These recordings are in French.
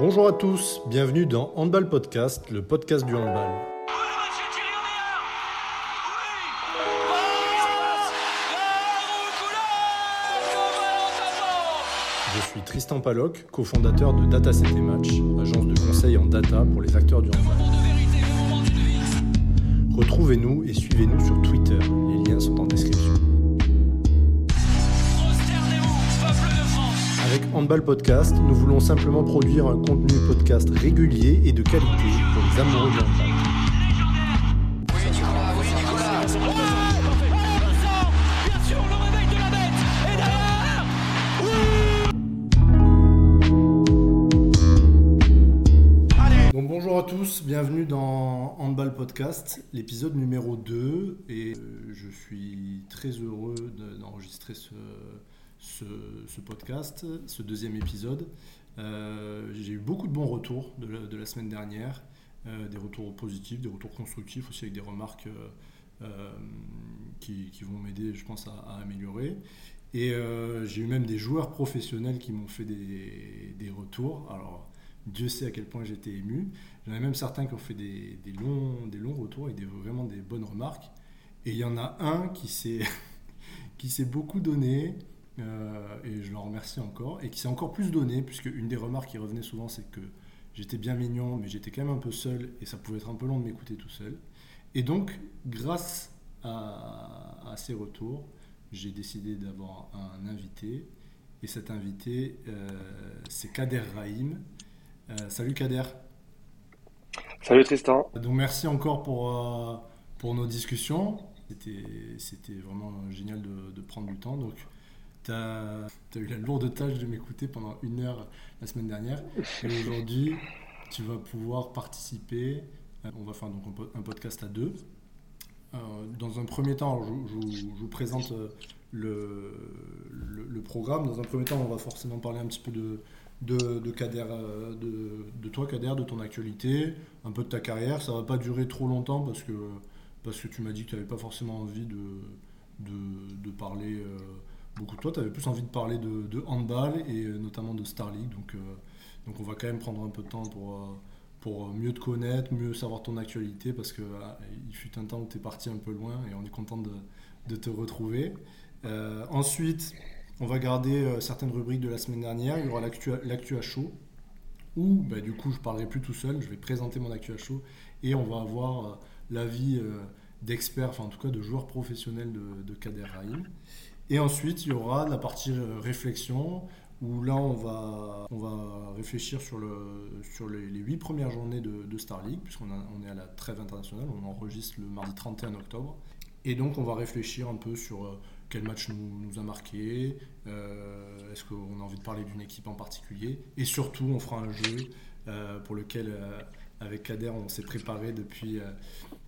Bonjour à tous, bienvenue dans Handball Podcast, le podcast du handball. Je suis Tristan Paloc, cofondateur de Data et Match, agence de conseil en data pour les acteurs du handball. Retrouvez-nous et suivez-nous sur Twitter, les liens sont en description. Avec Handball Podcast, nous voulons simplement produire un contenu podcast régulier et de qualité pour les amoureux du handball. Bonjour à tous, bienvenue dans Handball Podcast, l'épisode numéro 2 et euh, je suis très heureux de- d'enregistrer ce, ce, podcast, ce deuxième épisode. Euh, J'ai eu beaucoup de bons retours de la, semaine dernière, euh, des retours positifs, des retours constructifs aussi avec des remarques euh, qui, vont m'aider, je pense, à, améliorer. Et j'ai eu même des joueurs professionnels qui m'ont fait des, retours. Alors, Dieu sait à quel point j'étais ému. J'en ai même certains qui ont fait des, longs, des longs retours et des, vraiment des bonnes remarques. Et il y en a un qui s'est beaucoup donné, et je le remercie encore, et qui s'est encore plus donné, puisque une des remarques qui revenait souvent, c'est que j'étais bien mignon, mais j'étais quand même un peu seul, et ça pouvait être un peu long de m'écouter tout seul. Et donc, grâce à, à ces retours, j'ai décidé d'avoir un invité, et cet invité, euh, c'est Kader Rahim. Euh, salut Kader. Salut Tristan. Donc merci encore pour, euh, pour nos discussions. C'était, c'était vraiment génial de, de prendre du temps. Donc tu as, eu la lourde tâche de m'écouter pendant une heure la semaine dernière. Et aujourd'hui, tu vas pouvoir participer. Euh, On va faire donc un po- un podcast à deux. Euh, dans un premier temps, je, je vous- je vous présente euh, le, le, le programme. Dans un premier temps, on va forcément parler un petit peu de, de, de, Kader, de, de toi, Kader, de ton actualité, un peu de ta carrière. Ça va pas durer trop longtemps parce que, parce que tu m'as dit que tu n'avais pas forcément envie de, de, de parler euh, beaucoup de toi. Tu avais plus envie de parler de, handball et euh, notamment de Star League. Donc, euh, donc on va quand même prendre un peu de temps pour, euh, pour mieux te connaître, mieux savoir ton actualité parce que euh, il fut un temps où tu es parti un peu loin et on est content de, de te retrouver. Ensuite, on va garder certaines rubriques de la semaine dernière. Il y aura l'actu à chaud, où bah, du coup je parlerai plus tout seul, je vais présenter mon actu à chaud et on va avoir l'avis d'experts, enfin en tout cas de joueurs professionnels de, de Kader Rahim. Et ensuite, il y aura la partie euh, réflexion, où là on va, on va réfléchir sur, le, sur les, 8 premières journées de, Star League, puisqu'on on est à la trêve internationale, on enregistre le mardi 31 octobre. Et donc on va réfléchir un peu sur euh, quel match nous, a marqué, euh, est-ce qu'on a envie de parler d'une équipe en particulier, et surtout on fera un jeu pour lequel avec Kader on s'est préparé depuis,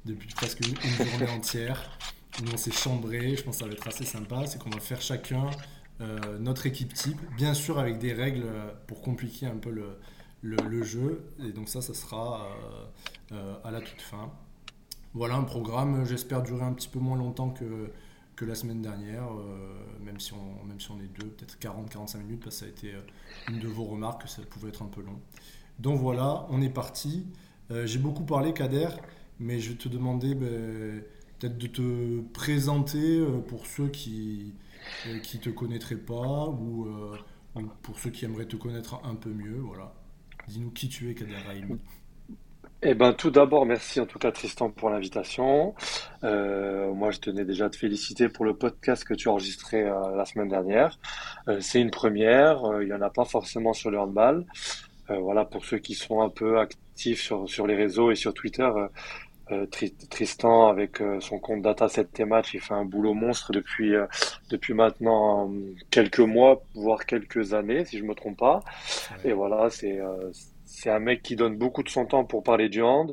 depuis presque une journée entière. Nous on s'est chambré, je pense que ça va être assez sympa, c'est qu'on va faire chacun euh, notre équipe type, bien sûr avec des règles euh, pour compliquer un peu le, jeu, et donc ça ça sera euh, à la toute fin. Voilà un programme, j'espère durer un petit peu moins longtemps que, la semaine dernière, même, si on, même est deux, peut-être 40-45 minutes, parce que ça a été une de vos remarques, que ça pouvait être un peu long. Donc voilà, on est parti. J'ai beaucoup parlé, Kader, mais je vais te demander ben, peut-être de te présenter euh, pour ceux qui ne qui te connaîtraient pas ou, euh, ou pour ceux qui aimeraient te connaître un peu mieux. Voilà. Dis-nous qui tu es, Kader Rahim. Eh ben, tout d'abord, merci en tout cas Tristan pour l'invitation. Euh, moi, je tenais déjà à te féliciter pour le podcast que tu as enregistré euh, la semaine dernière. Euh, c'est une première, euh, il y en a pas forcément sur le handball. Euh, voilà, pour ceux qui sont un peu actifs sur, sur les réseaux et sur Twitter, euh, Tri- Tristan, avec euh, son compte Data 7 T Match, il fait un boulot monstre depuis, euh, depuis maintenant quelques mois, voire quelques années, si je me trompe pas. Et voilà, c'est c'est un mec qui donne beaucoup de son temps pour parler du hand,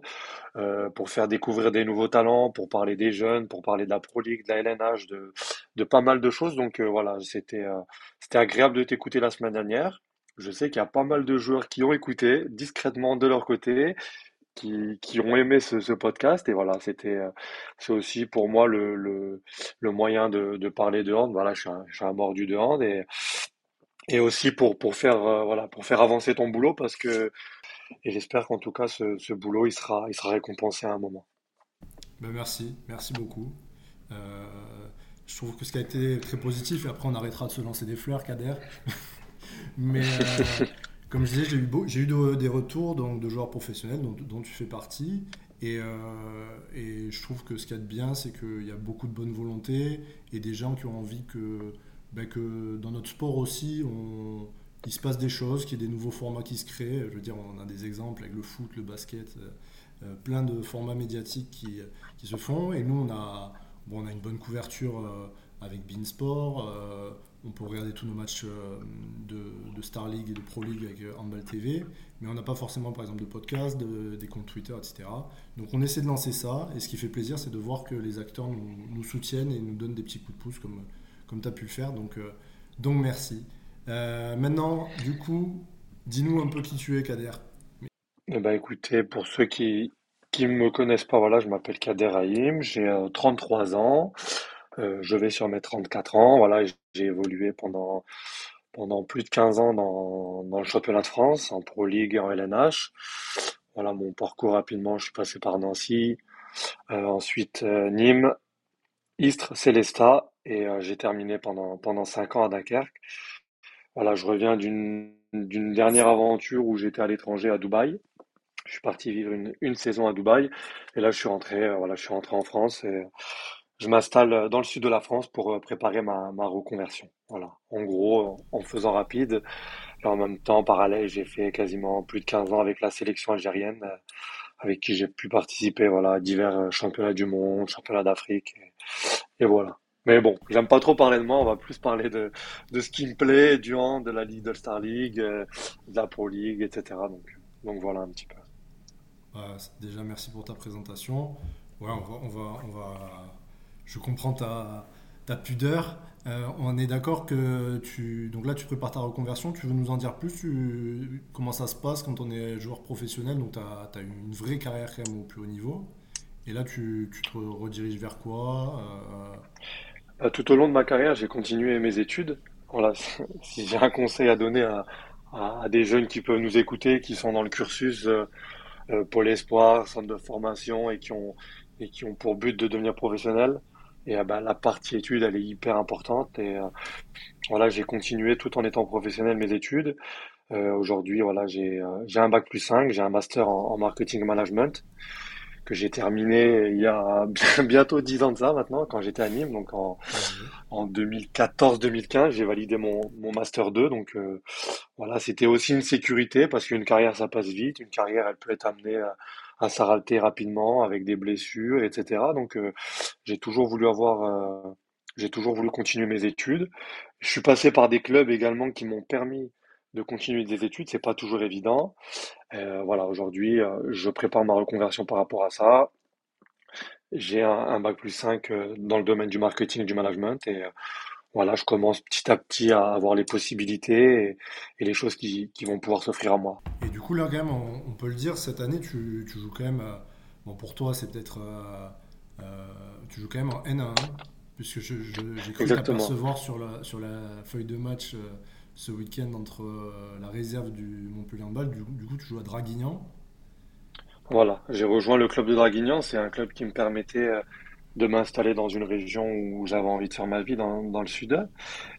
pour faire découvrir des nouveaux talents, pour parler des jeunes, pour parler de la Pro League, de la LNH, de, de pas mal de choses. Donc voilà, c'était c'était agréable de t'écouter la semaine dernière. Je sais qu'il y a pas mal de joueurs qui ont écouté discrètement de leur côté, qui, ont aimé ce, podcast. Et voilà, c'était euh, c'est aussi pour moi le, le, moyen de, parler de hand. Voilà, je suis un, je mordu de hand et et aussi pour, pour faire, voilà, pour faire avancer ton boulot parce que, et j'espère qu'en tout cas, ce, boulot, il sera, il sera récompensé à un moment. Ben merci, merci beaucoup. je trouve que ce qui a été très positif, et après on arrêtera de se lancer des fleurs, Kader. Mais comme je disais, j'ai eu, des retours donc, de joueurs professionnels dont, tu fais partie. Et, euh, et, je trouve que ce qu'il y a de bien, c'est qu'il y a beaucoup de bonne volonté et des gens qui ont envie que, ben, dans notre sport aussi, il se passe des choses, qu'il y ait des nouveaux formats qui se créent. Je veux dire, on a des exemples avec le foot, le basket, euh, euh, plein de formats médiatiques qui, se font. Et nous, on a, bon, on a une bonne couverture avec Beansport on peut regarder tous nos matchs euh, de, Star League et de Pro League avec euh, Handball TV, mais on n'a pas forcément par exemple de podcast, des comptes Twitter, etc. Donc on essaie de lancer ça, et ce qui fait plaisir, c'est de voir que les acteurs nous, soutiennent et nous donnent des petits coups de pouce comme, comme tu as pu le faire. Donc, euh, merci. maintenant, du coup, dis-nous un peu qui tu es, Kader. Eh ben, écoutez, pour ceux qui ne me connaissent pas, voilà, je m'appelle Kader Haïm, j'ai 33 ans. Euh, je vais sur mes 34 ans. Voilà, j'ai évolué pendant, pendant plus de 15 ans dans, le championnat de France, en Pro League et en LNH. Voilà mon parcours rapidement. Je suis passé par Nancy, euh, ensuite euh, Nîmes, Istres, Célestat, et j'ai terminé pendant, pendant 5 ans à Dunkerque. Voilà, je reviens d'une dernière aventure où j'étais à l'étranger à Dubaï. Je suis parti vivre une, une saison à Dubaï et là je suis rentré voilà, je suis rentré en France je m'installe euh, dans le sud de la France pour euh, préparer ma, reconversion. Voilà. En gros, en faisant rapide, et en même temps, en parallèle, j'ai fait quasiment plus de 15 ans avec la sélection algérienne, euh, avec qui j'ai pu participer voilà, à divers championnats du monde, championnats d'Afrique. Et, voilà. Mais bon, j'aime pas trop parler de moi, on va plus parler de, de ce qui me plaît, du hand, de la Ligue de Star League, de la Pro League, etc. Donc, donc voilà un petit peu. déjà, merci pour ta présentation. Ouais, on va, on va je comprends ta, pudeur. Euh, on est d'accord que tu. Donc là, tu prépares ta reconversion. Tu veux nous en dire plus? Comment ça se passe quand on est joueur professionnel? Donc, tu as, eu une vraie carrière quand même au plus haut niveau. Et là, tu, te rediriges vers quoi euh? Euh, Tout au long de ma carrière, j'ai continué mes études. Voilà, si j'ai un conseil à donner à, des jeunes qui peuvent nous écouter, qui sont dans le cursus euh, Pôle Espoir, centre de formation et qui ont, et qui ont pour but de devenir professionnels, et euh, bah, la partie études, elle est hyper importante. Et euh, voilà, j'ai continué tout en étant professionnel mes études. Euh, aujourd'hui, voilà, j'ai j'ai un bac plus 5, j'ai un master en, marketing management que j'ai terminé il y a bientôt 10 ans de ça maintenant, quand j'étais à Nîmes, donc en, en 2014-2015, j'ai validé mon, mon master 2, donc voilà, c'était aussi une sécurité parce qu'une carrière ça passe vite, une carrière elle peut être amenée à, à s'arrêter rapidement avec des blessures, etc. Donc euh, j'ai toujours voulu avoir, euh, j'ai toujours voulu continuer mes études. Je suis passé par des clubs également qui m'ont permis de continuer des études. C'est pas toujours évident. Euh, voilà, aujourd'hui, je prépare ma reconversion par rapport à ça. J'ai un, un, bac plus 5 dans le domaine du marketing et du management et voilà, je commence petit à petit à avoir les possibilités et, les choses qui, vont pouvoir s'offrir à moi. Et du coup, là, quand même, on, peut le dire, cette année, tu, joues quand même. Euh, bon, pour toi, c'est peut-être. Euh, euh, tu joues quand même en N1, puisque j'ai cru t'apercevoir sur la, sur la feuille de match ce week-end entre la réserve du Montpellier Handball. Du, du coup, tu joues à Draguignan. Voilà, j'ai rejoint le club de Draguignan. C'est un club qui me permettait de m'installer dans une région où j'avais envie de faire ma vie dans, dans le sud.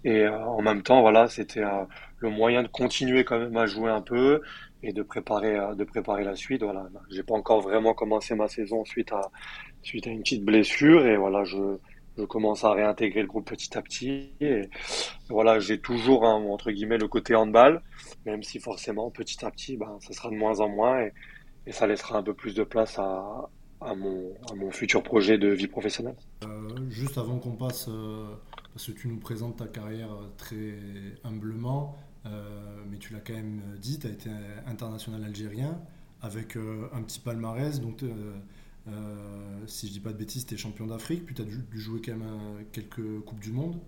Et euh, en même temps, voilà, c'était euh, le moyen de continuer quand même à jouer un peu et de préparer, euh, de préparer la suite. Voilà, j'ai pas encore vraiment commencé ma saison suite à, suite à une petite blessure et voilà, je, je commence à réintégrer le groupe petit à petit. Et voilà, j'ai toujours, entre guillemets, le côté handball, même si forcément, petit à petit, ben, ça sera de moins en moins et, et ça laissera un peu plus de place à, à mon, à mon futur projet de vie professionnelle. Euh, juste avant qu'on passe, euh, parce que tu nous présentes ta carrière très humblement, euh, mais tu l'as quand même dit, tu as été international algérien avec un petit palmarès. Donc, si je dis pas de bêtises, tu es champion d'Afrique, puis tu as dû, jouer quand même quelques Coupes du Monde.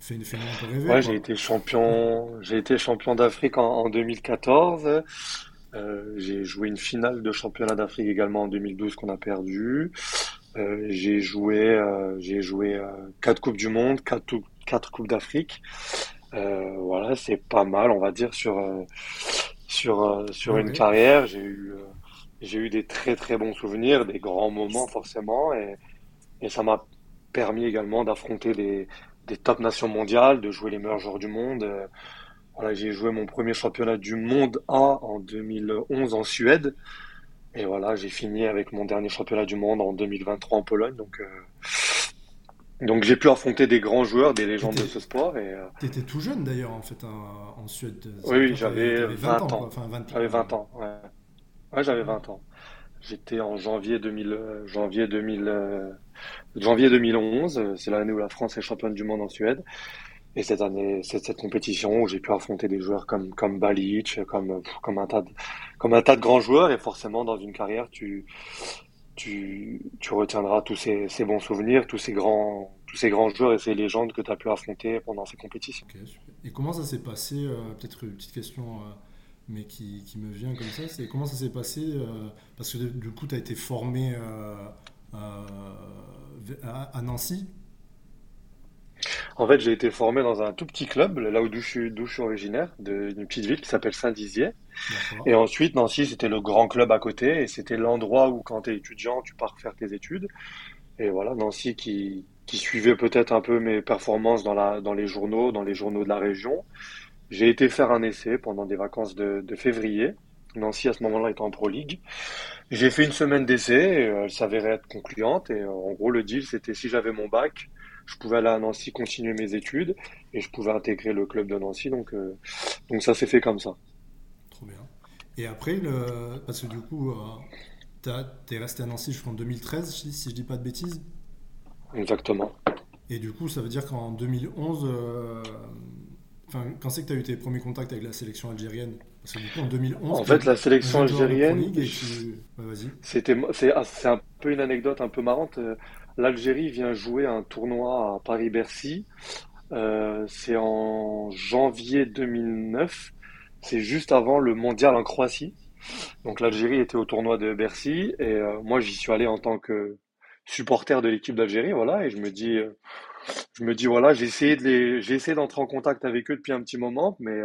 Fais, fais un peu rêver. Ouais, j'ai été champion, j'ai été champion d'Afrique en, en 2014. Euh, j'ai joué une finale de championnat d'Afrique également en 2012 qu'on a perdu. Euh, j'ai joué, euh, j'ai joué quatre coupes du monde, quatre, quatre coupes d'Afrique. voilà, c'est pas mal, on va dire, sur, sur, sur une carrière. J'ai eu, j'ai eu des très très bons souvenirs, des grands moments forcément, et, et ça m'a permis également d'affronter des, des top nations mondiales, de jouer les meilleurs joueurs du monde. Voilà, j'ai joué mon premier championnat du monde A en 2011 en Suède. Et voilà, j'ai fini avec mon dernier championnat du monde en 2023 en Pologne. Donc, euh, donc j'ai pu affronter des grands joueurs, des légendes de ce sport. Et euh, t'étais tout jeune d'ailleurs en fait en, en Suède. Oui, j'avais t'avais 20 ans 20 quoi, ans. enfin 20 J'avais piges. 20 ans, ouais. Ouais, j'avais Ouais. 20 ans. J'étais en janvier 2000, euh, janvier 2000, euh, janvier 2011. euh, C'est l'année où la France est championne du monde en Suède. Et cette année, cette compétition j'ai pu affronter des joueurs comme, comme Balic, comme, un tas de, grands joueurs. Et forcément, dans une carrière, tu, retiendras tous ces, bons souvenirs, tous ces grands, joueurs et ces légendes que tu as pu affronter pendant ces compétitions. Et comment ça s'est passé, euh, peut-être une petite question, euh, mais qui, me vient comme ça, c'est comment ça s'est passé, euh, parce que du coup, tu as été formé à Nancy, En fait, j'ai été formé dans un tout petit club, là où d'où je suis, d'où je suis originaire, d'une petite ville qui s'appelle Saint-Dizier. Et ensuite, Nancy, c'était le grand club à côté, et c'était l'endroit où, quand tu es étudiant, tu pars faire tes études. Et voilà, Nancy qui, qui suivait peut-être un peu mes performances dans la, dans les journaux, dans les journaux de la région. J'ai été faire un essai pendant des vacances de, de février. Nancy, à ce moment-là, était en Pro League. J'ai fait une semaine d'essai, euh, elle s'avérait être concluante. Et euh, en gros, le deal, c'était si j'avais mon bac, je pouvais aller à Nancy continuer mes études, et je pouvais intégrer le club de Nancy. Donc, euh, donc ça s'est fait comme ça. Trop bien. Et après, le, parce que du coup, euh, t'as- t'es resté à Nancy jusqu'en 2013, si, si je dis pas de bêtises? Exactement. Et du coup, ça veut dire qu'en 2011, euh, enfin, quand c'est que tu as eu tes premiers contacts avec la sélection algérienne? Parce que du coup, en 2011, En tu es fait, la sélection algérienne, tu... Ouais, ah, c'est un peu une anecdote un peu marrante. L'Algérie vient jouer un tournoi à Paris-Bercy. Euh, c'est en janvier 2009. C'est juste avant le mondial en Croatie. Donc l'Algérie était au tournoi de Bercy et euh, moi j'y suis allé en tant que supporter de l'équipe d'Algérie, voilà. Et je me dis, euh, je me voilà, j'ai essayé j'ai essayé d'entrer en contact avec eux depuis un petit moment, mais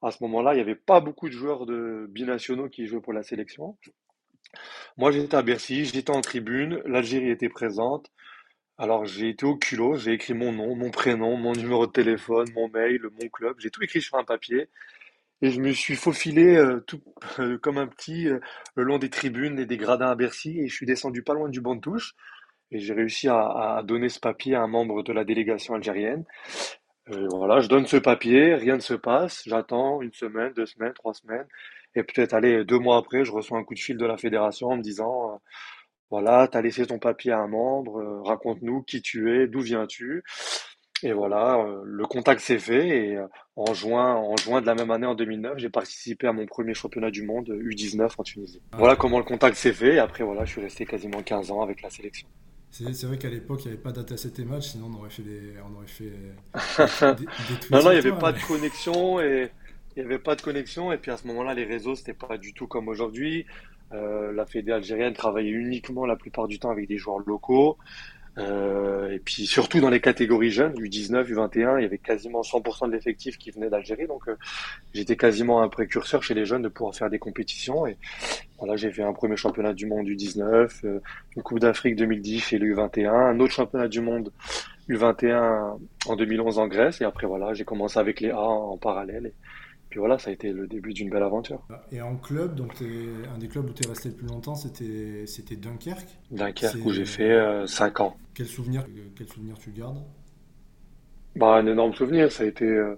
à ce moment-là, il n'y avait pas beaucoup de joueurs de binationaux qui jouaient pour la sélection. Moi, j'étais à Bercy, j'étais en tribune, l'Algérie était présente. Alors, j'ai été au culot, j'ai écrit mon nom, mon prénom, mon numéro de téléphone, mon mail, mon club. J'ai tout écrit sur un papier et je me suis faufilé euh, tout euh, comme un petit euh, le long des tribunes et des gradins à Bercy et je suis descendu pas loin du banc de touche et j'ai réussi à, à donner ce papier à un membre de la délégation algérienne. Voilà, je donne ce papier, rien ne se passe, j'attends une semaine, deux semaines, trois semaines et peut-être aller deux mois après, je reçois un coup de fil de la fédération en me disant euh, voilà, tu as laissé ton papier à un membre, euh, raconte-nous qui tu es, d'où viens-tu? Et voilà, euh, le contact s'est fait et en juin, en juin de la même année, en 2009, j'ai participé à mon premier championnat du monde euh, U19 en Tunisie. Ah, Voilà comment le contact s'est fait et après voilà, je suis resté quasiment 15 ans avec la sélection. C'est vrai qu'à l'époque, il n'y avait pas data set match, sinon on aurait fait des, on aurait fait des, des, des tweets Non, non, il n'y avait pas de connexion et il n'y avait pas de connexion et puis à ce moment-là, les réseaux, c'était pas du tout comme aujourd'hui. Euh, la fédé algérienne travaillait uniquement la plupart du temps avec des joueurs locaux. Euh, et puis surtout dans les catégories jeunes, U19, U21, il y avait quasiment 100% de l'effectif qui venait d'Algérie. Donc euh, j'étais quasiment un précurseur chez les jeunes de pouvoir faire des compétitions. Et voilà, j'ai fait un premier championnat du monde U19, euh, une Coupe d'Afrique 2010 chez le U21, un autre championnat du monde U21 en 2011 en Grèce. Et après voilà, j'ai commencé avec les A en parallèle. Puis voilà, ça a été le début d'une belle aventure. Et en club, donc un des clubs où tu es resté le plus longtemps, c'était Dunkerque. Dunkerque où j'ai C'est fait euh, 5 ans. quel souvenir, quel souvenir tu gardes? Bah, un énorme souvenir. Ça a été, euh,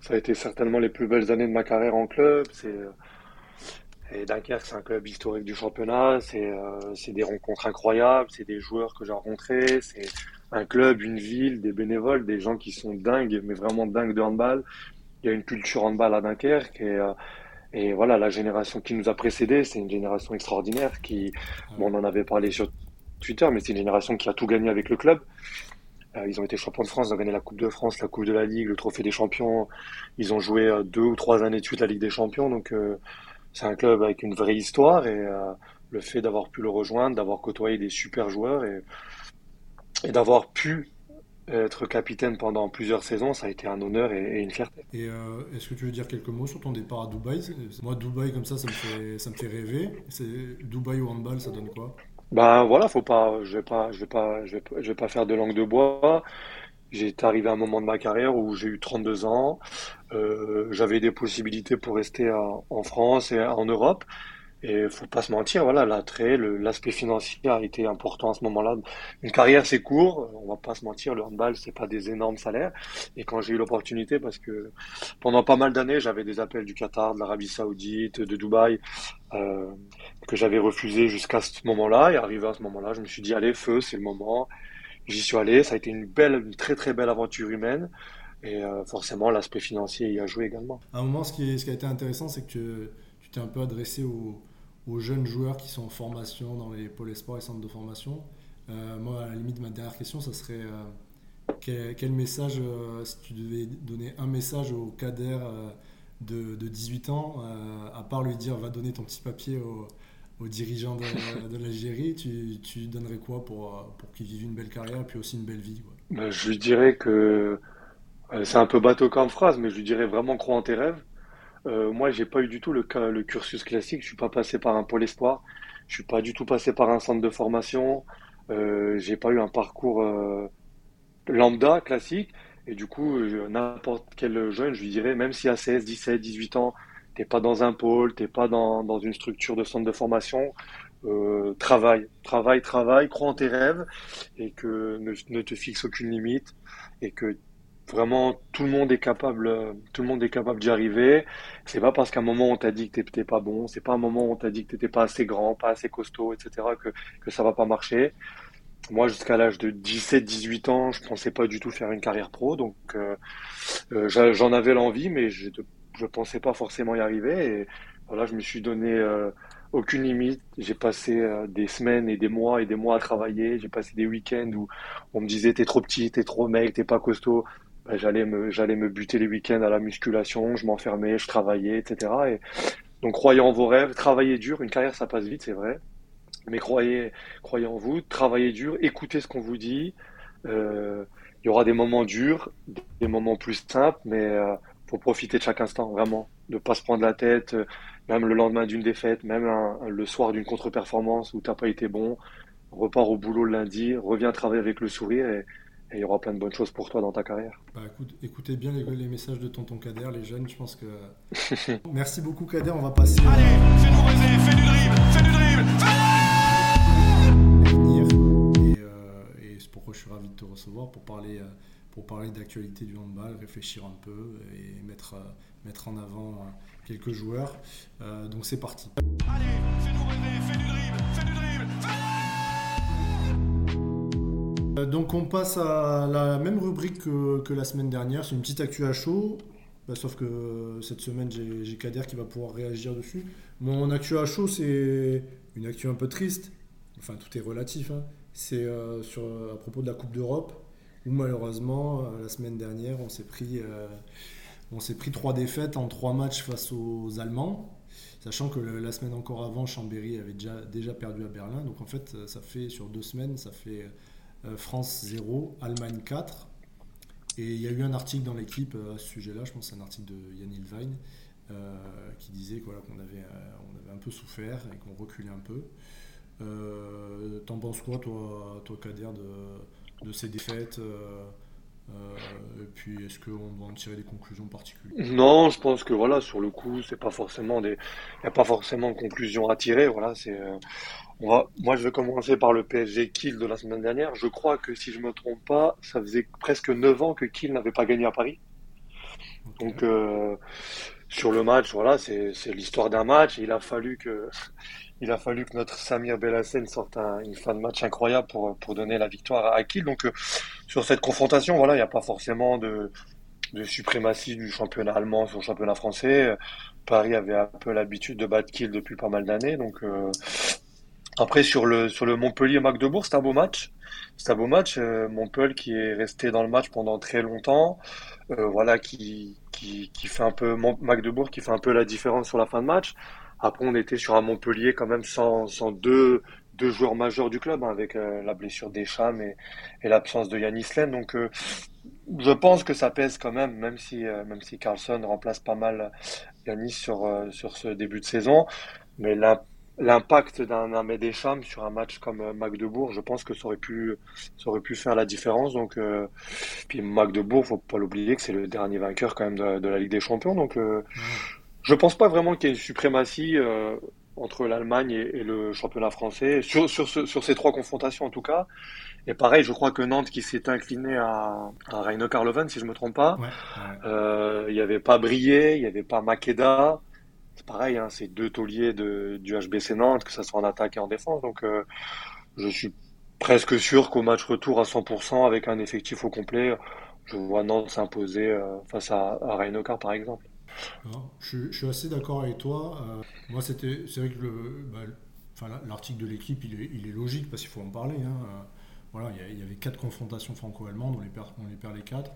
ça a été certainement les plus belles années de ma carrière en club. C'est euh, Et Dunkerque, c'est un club historique du championnat, c'est euh, c'est des rencontres incroyables, c'est des joueurs que j'ai rencontrés, c'est un club, une ville, des bénévoles, des gens qui sont dingues, mais vraiment dingues de handball. Il y a une culture handball à Dunkerque et, euh, et voilà, la génération qui nous a précédés, c'est une génération extraordinaire qui, bon, on en avait parlé sur Twitter, mais c'est une génération qui a tout gagné avec le club. Euh, ils ont été champions de France, ils ont gagné la Coupe de France, la Coupe de la Ligue, le Trophée des Champions. Ils ont joué euh, deux ou trois années de suite la Ligue des Champions, donc euh, c'est un club avec une vraie histoire et euh, le fait d'avoir pu le rejoindre, d'avoir côtoyé des super joueurs et, et d'avoir pu être capitaine pendant plusieurs saisons, ça a été un honneur et, une fierté. Et euh, est-ce que tu veux dire quelques mots sur ton départ à Dubaï? Moi, Dubaï, comme ça, ça me fait, ça me fait rêver. Dubaï ou handball, ça donne quoi? Ben voilà, faut pas, je vais pas, je vais pas, je vais, pas faire de langue de bois. J'ai arrivé à un moment de ma carrière où j'ai eu 32 ans. Euh, j'avais des possibilités pour rester en France et en Europe. Et faut pas se mentir, voilà, l'attrait, l'aspect financier a été important à ce moment-là. Une carrière, c'est court, on va pas se mentir, le handball, c'est pas des énormes salaires. Et quand j'ai eu l'opportunité, parce que pendant pas mal d'années, j'avais des appels du Qatar, de l'Arabie Saoudite, de Dubaï, euh, que j'avais refusé jusqu'à ce moment-là. Et arrivé à ce moment-là, je me suis dit, allez, feu, c'est le moment. J'y suis allé. Ça a été une belle, une très très belle aventure humaine. Et euh, forcément, l'aspect financier y a joué également. À un moment, ce qui, a été intéressant, c'est que tu t'es un peu adressé aux aux jeunes joueurs qui sont en formation dans les pôles espoirs et centres de formation. Euh, moi, à la limite, ma dernière question, ça serait euh, quel, message, euh, si tu devais donner un message au cadre de, de, 18 ans, à part lui dire va donner ton petit papier au, aux dirigeants de, l'Algérie, tu, tu, donnerais quoi pour, pour qu'il vive une belle carrière et puis aussi une belle vie ben, Je lui dirais que c'est un peu bateau comme phrase, mais je lui dirais vraiment crois en tes rêves. Euh, moi, j'ai pas eu du tout le, le cursus classique. Je suis pas passé par un pôle espoir. Je suis pas du tout passé par un centre de formation. Euh, j'ai pas eu un parcours euh, lambda classique. Et du coup, n'importe quel jeune, je lui dirais, même si à 16, 17, 18 ans, t'es pas dans un pôle, t'es pas dans, dans une structure de centre de formation, euh, travaille, travaille, travaille, crois en tes rêves et que ne, ne te fixe aucune limite et que Vraiment, tout le monde est capable, tout le monde est capable d'y arriver. C'est pas parce qu'à un moment on t'a dit que t'étais pas bon, c'est pas un moment où on t'a dit que t'étais pas assez grand, pas assez costaud, etc. que, que ça va pas marcher. Moi, jusqu'à l'âge de 17-18 ans, je pensais pas du tout faire une carrière pro, donc euh, euh j'en avais l'envie, mais je, je pensais pas forcément y arriver. Et voilà, je me suis donné euh, aucune limite. J'ai passé euh, des semaines et des mois et des mois à travailler. J'ai passé des week-ends où on me disait t'es trop petit, t'es trop maigre, t'es pas costaud. Ben, j'allais me j'allais me buter les week-ends à la musculation, je m'enfermais, je travaillais, etc. Et donc croyez en vos rêves, travaillez dur. Une carrière ça passe vite, c'est vrai, mais croyez croyez en vous, travaillez dur, écoutez ce qu'on vous dit. Euh, il y aura des moments durs, des moments plus simples, mais euh, faut profiter de chaque instant, vraiment, ne pas se prendre la tête, euh, même le lendemain d'une défaite, même le soir d'une contre-performance où t'as pas été bon, repars au boulot le lundi, reviens travailler avec le sourire et et il y aura plein de bonnes choses pour toi dans ta carrière. Bah, écoutez bien les, messages de tonton Kader, les jeunes, je pense que. Merci beaucoup Kader, on va passer. Allez, fais-nous rêver, fais du dribble, fais du dribble, Et, et c'est pourquoi je suis ravi de te recevoir pour parler, euh, pour parler d'actualité du handball, réfléchir un peu et mettre, euh, mettre en avant euh, quelques joueurs. donc c'est parti. Allez, fais-nous rêver, fais du dribble, fais du dribble, euh, donc on passe à la même rubrique que, la semaine dernière, c'est une petite actu à chaud, bah, sauf que cette semaine j'ai Kader qui va pouvoir réagir dessus. Mon actu à chaud c'est une actu un peu triste, enfin tout est relatif, hein. c'est euh, à propos de la Coupe d'Europe, où malheureusement euh, la semaine dernière on s'est pris, pris trois défaites en trois matchs face aux Allemands. Sachant que la semaine encore avant, Chambéry avait déjà, déjà perdu à Berlin. Donc en fait, ça fait sur deux semaines, ça fait euh, France 0, Allemagne 4. Et il y a eu un article dans l'équipe euh, à ce sujet-là, je pense c'est un article de Yann Ilvain, euh, qui disait qu'on avait, on avait un peu souffert et qu'on reculait un peu. T'en penses quoi, toi, toi Kader, de, de ces défaites et puis, est-ce qu'on va en tirer des conclusions particulières? Non, je pense que voilà, sur le coup, c'est pas forcément des, a pas forcément de conclusion à tirer. Voilà, c'est, moi, je vais commencer par le PSG Kiel de la semaine dernière. Je crois que si je me trompe pas, ça faisait presque 9 ans que Kiel n'avait pas gagné à Paris. Donc, euh, sur le match, voilà, c'est l'histoire d'un match. Il a fallu que, il a fallu que notre Samir Belhassen sorte une fin de match incroyable pour, pour donner la victoire à Kiel. Donc, euh, sur cette confrontation, voilà, il n'y a pas forcément de, de suprématie du championnat allemand sur le championnat français. Paris avait un peu l'habitude de battre Kiel depuis pas mal d'années. Donc, euh, après, sur le, sur le Montpellier-Magdebourg, c'est un beau match. C'est un beau match. Euh, Montpellier qui est resté dans le match pendant très longtemps. Euh, voilà, qui, qui, qui fait un peu, Magdebourg qui fait un peu la différence sur la fin de match. Après, on était sur un Montpellier quand même sans, sans deux, deux joueurs majeurs du club, hein, avec la blessure d'Echam et, et l'absence de Yannis Len. Donc, je pense que ça pèse quand même, même si, même si Carlson remplace pas mal Yannis sur, sur ce début de saison. Mais l'impact d'un Medesham sur un match comme euh, Magdebourg, je pense que ça aurait pu, ça aurait pu faire la différence. Donc, euh, puis Magdebourg, faut pas l'oublier que c'est le dernier vainqueur quand même de, la Ligue des Champions. Donc, euh, je pense pas vraiment qu'il y ait une suprématie euh, entre l'Allemagne et, le championnat français sur, sur, sur ces trois confrontations en tout cas. Et pareil, je crois que Nantes qui s'est incliné à, à Reino Karloven, si je me trompe pas, il n'y avait pas Brié, il n'y avait pas Makeda pareil, hein, c'est deux tauliers du HBC Nantes, que ça soit en attaque et en défense. Donc, euh, je suis presque sûr qu'au match retour à 100% avec un effectif au complet, je vois Nantes s'imposer euh, face à, à par exemple. je, suis assez d'accord avec toi. Euh, moi, c'était, c'est vrai que bah, l'article de l'équipe, il est, logique parce qu'il faut en parler. Hein. voilà, il y, avait quatre confrontations franco-allemandes, on les perd, on les perd les quatre.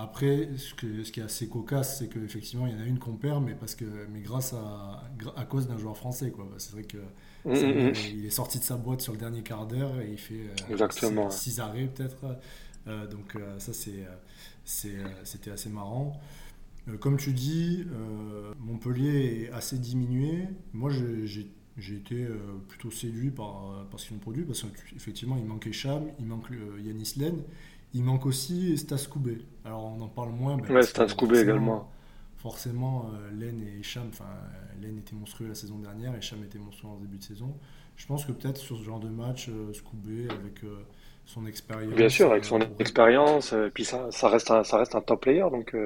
Après, ce, ce, qui est assez cocasse, c'est qu'effectivement, il y en a une qu'on perd, mais, parce que, mais grâce à, à cause d'un joueur français. Quoi. C'est vrai que mm, mm, mm. il est sorti de sa boîte sur le dernier quart d'heure et il fait euh, six, arrêts peut-être. Euh, donc euh, ça, c'était assez marrant. comme tu dis, Montpellier est assez diminué. Moi, j'ai été plutôt séduit par, par ce qu'ils ont produit parce qu'effectivement, il manquait Cham, il manque Yanis Len. Il manque aussi Stas Koubé. Alors on en parle moins. Ben, ouais, Stas Koubé également. Forcément, euh, Len et Cham, enfin, Len était monstrueux la saison dernière et Cham était monstrueux en début de saison. Je pense que peut-être sur ce genre de match, euh, Skoubé, avec euh, son expérience. Bien sûr, avec son expérience, puis ça, ça, reste un, ça reste un top player. Donc,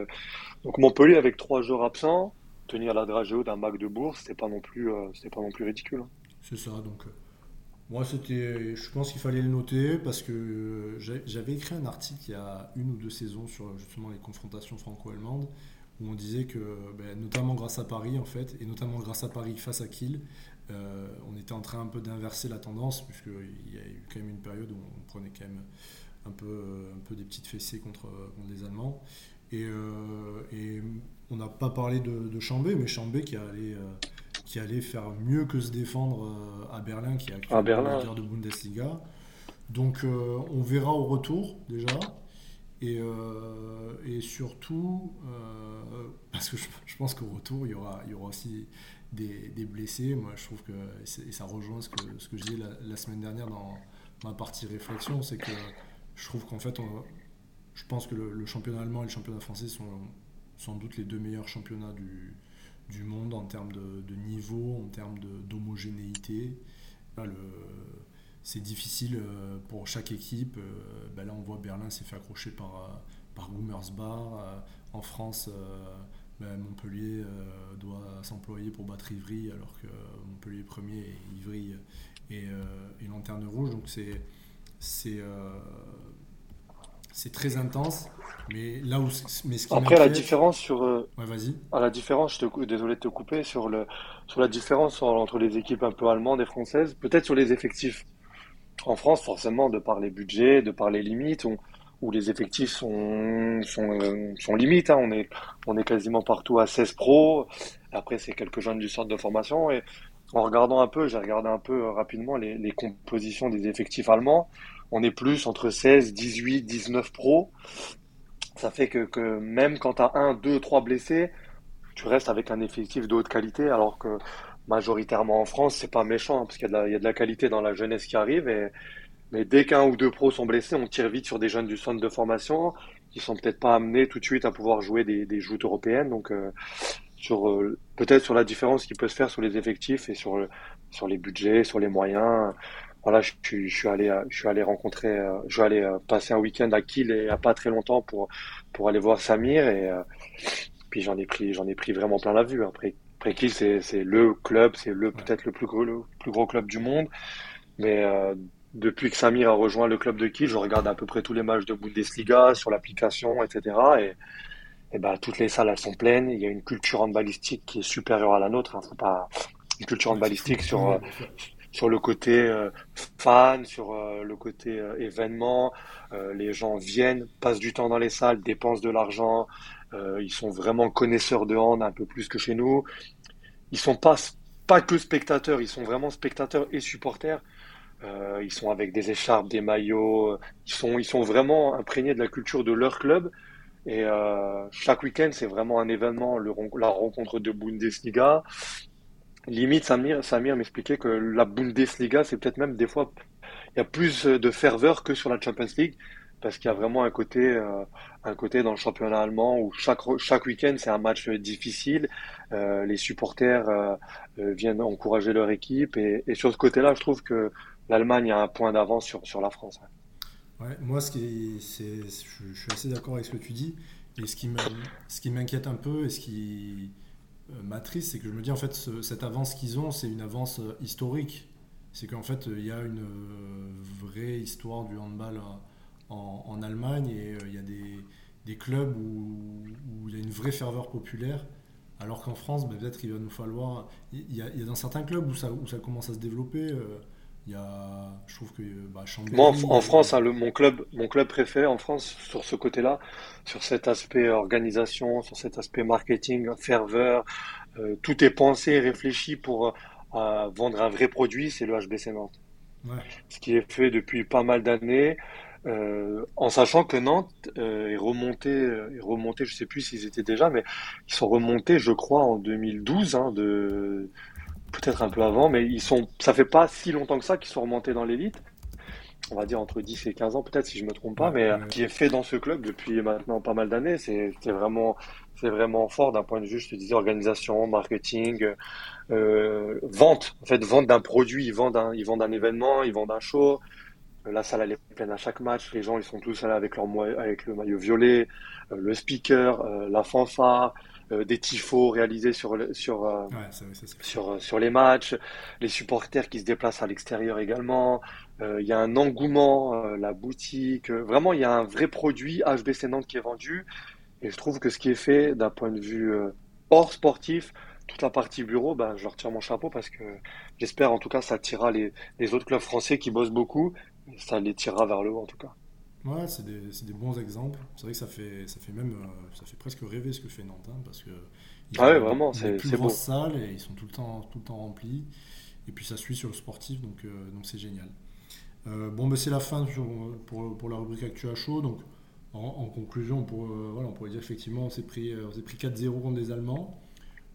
donc Montpellier, avec trois joueurs absents, tenir la dragée d'un Mac de Bourg, c'était pas non plus, c'était pas non plus ridicule. Hein. C'est ça, donc moi, c'était, je pense qu'il fallait le noter parce que j'avais écrit un article il y a une ou deux saisons sur justement les confrontations franco-allemandes où on disait que, ben, notamment grâce à Paris en fait, et notamment grâce à Paris face à Kiel, euh, on était en train un peu d'inverser la tendance puisqu'il y a eu quand même une période où on prenait quand même un peu, un peu des petites fessées contre, les Allemands. Et, euh, on n'a pas parlé de, Chambé, mais Chambé qui a allé euh, qui allait faire mieux que se défendre euh, à Berlin, qui est actuellement leader de Bundesliga. Donc euh, on verra au retour déjà. Et, euh, et surtout, parce que je, pense qu'au retour, il y, aura, il y aura aussi des, des, blessés. Moi, je trouve que, et ça rejoint ce que, ce que je disais la, semaine dernière dans ma partie réflexion, c'est que je trouve qu'en fait, on, je pense que le, le, championnat allemand et le championnat français sont sans doute les deux meilleurs championnats du, du monde en termes de, niveau, en termes d'homogénéité. C'est difficile euh, pour chaque équipe. Euh, ben là, on voit Berlin s'est fait accrocher par, euh, par Gummersbach. En France, ben Montpellier doit s'employer pour battre Ivry, alors que Montpellier premier et Ivry est lanterne rouge. Donc c'est très intense. Mais là où, mais ce Après, la différence sur. Euh, ouais, vas-y. À la différence, je te, désolé de te couper, sur, le, sur la différence entre les équipes un peu allemandes et françaises, peut-être sur les effectifs. En France, forcément, de par les budgets, de par les limites, où les effectifs sont, sont, euh, sont limites. Hein. On, est, on est quasiment partout à 16 pros. Après, c'est quelques jeunes du centre de formation. Et en regardant un peu, j'ai regardé un peu euh, rapidement les, les compositions des effectifs allemands on est plus entre 16, 18, 19 pros. Ça fait que, même quand tu as un, deux, trois blessés, tu restes avec un effectif de haute qualité, alors que majoritairement en France, c'est pas méchant, hein, parce qu'il y, a de la qualité dans la jeunesse qui arrive. Mais dès qu'un ou deux pros sont blessés, on tire vite sur des jeunes du centre de formation qui sont peut-être pas amenés tout de suite à pouvoir jouer des, joutes européennes. Donc, euh, euh, peut-être sur la différence qui peut se faire sur les effectifs et sur les budgets, sur les moyens voilà, je, je, suis allé, je suis allé rencontrer, euh, je suis allé euh, passer un week-end à Kiel il n'y a pas très longtemps pour pour aller voir Samir et euh, puis j'en ai pris, j'en ai pris vraiment plein la vue. Après, après Kiel, c'est c'est le club, c'est le peut-être le plus gros le plus gros club du monde, mais depuis que Samir a rejoint le club de Kiel, je regarde à peu près tous les matchs de Bundesliga sur l'application, etc. Et, et ben toutes les salles elles sont pleines. Il y a une culture en balistique qui est supérieure à la nôtre. Hein. Faut pas une culture en balistique sur sur le côté euh, fan, sur euh, le côté euh, événement. les gens viennent, passent du temps dans les salles, dépensent de l'argent. ils sont vraiment connaisseurs de hand un peu plus que chez nous. Ils sont pas pas que spectateurs, ils sont vraiment spectateurs et supporters. ils sont avec des écharpes, des maillots. Ils sont, ils sont vraiment imprégnés de la culture de leur club. Et chaque week-end, c'est vraiment un événement, la rencontre de Bundesliga. Limite, Samir, Samir m'expliquait que la Bundesliga, c'est peut-être même des fois, il y a plus de ferveur que sur la Champions League parce qu'il y a vraiment un côté, euh, un côté dans le championnat allemand où chaque, chaque week-end c'est un match difficile. Euh, les supporters euh, viennent encourager leur équipe et, sur ce côté-là, je trouve que l'Allemagne a un point d'avance sur, sur la France. Ouais, moi, c'est, je, suis assez d'accord avec ce que tu dis. Et ce qui m'inquiète un peu et ce qui m'attriste, c'est que je me dis en fait, cette avance qu'ils ont, c'est une avance historique. C'est qu'en fait, il y a une vraie histoire du handball en, Allemagne et euh, il y a des, clubs où, il y a une vraie ferveur populaire. Alors qu'en France, ben, peut-être il va nous falloir. Il y, a, dans certains clubs où ça, commence à se développer. Euh, il y a, je trouve que bah, Moi, en, France, hein, le, mon club, mon club préféré en France, sur ce côté-là, sur cet aspect organisation, sur cet aspect marketing, ferveur, euh, tout est pensé et réfléchi pour vendre un vrai produit, c'est le HBC Nantes. Ce qui est fait depuis pas mal d'années. Euh, en sachant que Nantes euh, est remonté, est remonté, je sais plus s'ils étaient déjà, mais ils sont remontés, je crois, en 2012, hein, de peut-être un peu avant, mais ils sont, ça fait pas si longtemps que ça qu'ils sont remontés dans l'élite. On va dire entre 10 et 15 ans, peut-être si je me trompe pas, mais qui est fait dans ce club depuis maintenant pas mal d'années. C'est vraiment, c'est vraiment fort d'un point de vue, je te disais, organisation, marketing, euh, vente. En fait, vente d'un produit, ils vendent un, ils vendent un événement, ils vendent un show. La salle elle est pleine à chaque match. Les gens ils sont tous là avec leur avec le maillot violet, euh, le speaker, euh, la fanfare, euh, des tifos réalisés sur sur sur sur les matchs, les supporters qui se déplacent à l'extérieur également. Il y a un engouement, la boutique. vraiment il y a un vrai produit HBC Nantes qui est vendu. Et je trouve que ce qui est fait d'un point de vue hors sportif, toute la partie bureau, ben, je leur tire mon chapeau parce que j'espère en tout cas ça tirera les, les autres clubs français qui bossent beaucoup ça les tirera vers le haut en tout cas. Ouais, c'est des, des, bons exemples. C'est vrai que ça fait, ça fait même, euh, ça fait presque rêver ce que fait Nantes, hein, parce que ah ouais, vraiment, c'est plus grosses salles et ils sont tout le temps, tout le temps remplis. Et puis ça suit sur le sportif, donc euh, donc c'est génial. Euh, bon, mais c'est la fin pour, pour, la rubrique Actu à chaud. Donc en, conclusion, on pourrait, voilà, on pourrait dire effectivement on s'est pris, on pris 4-0 contre les Allemands.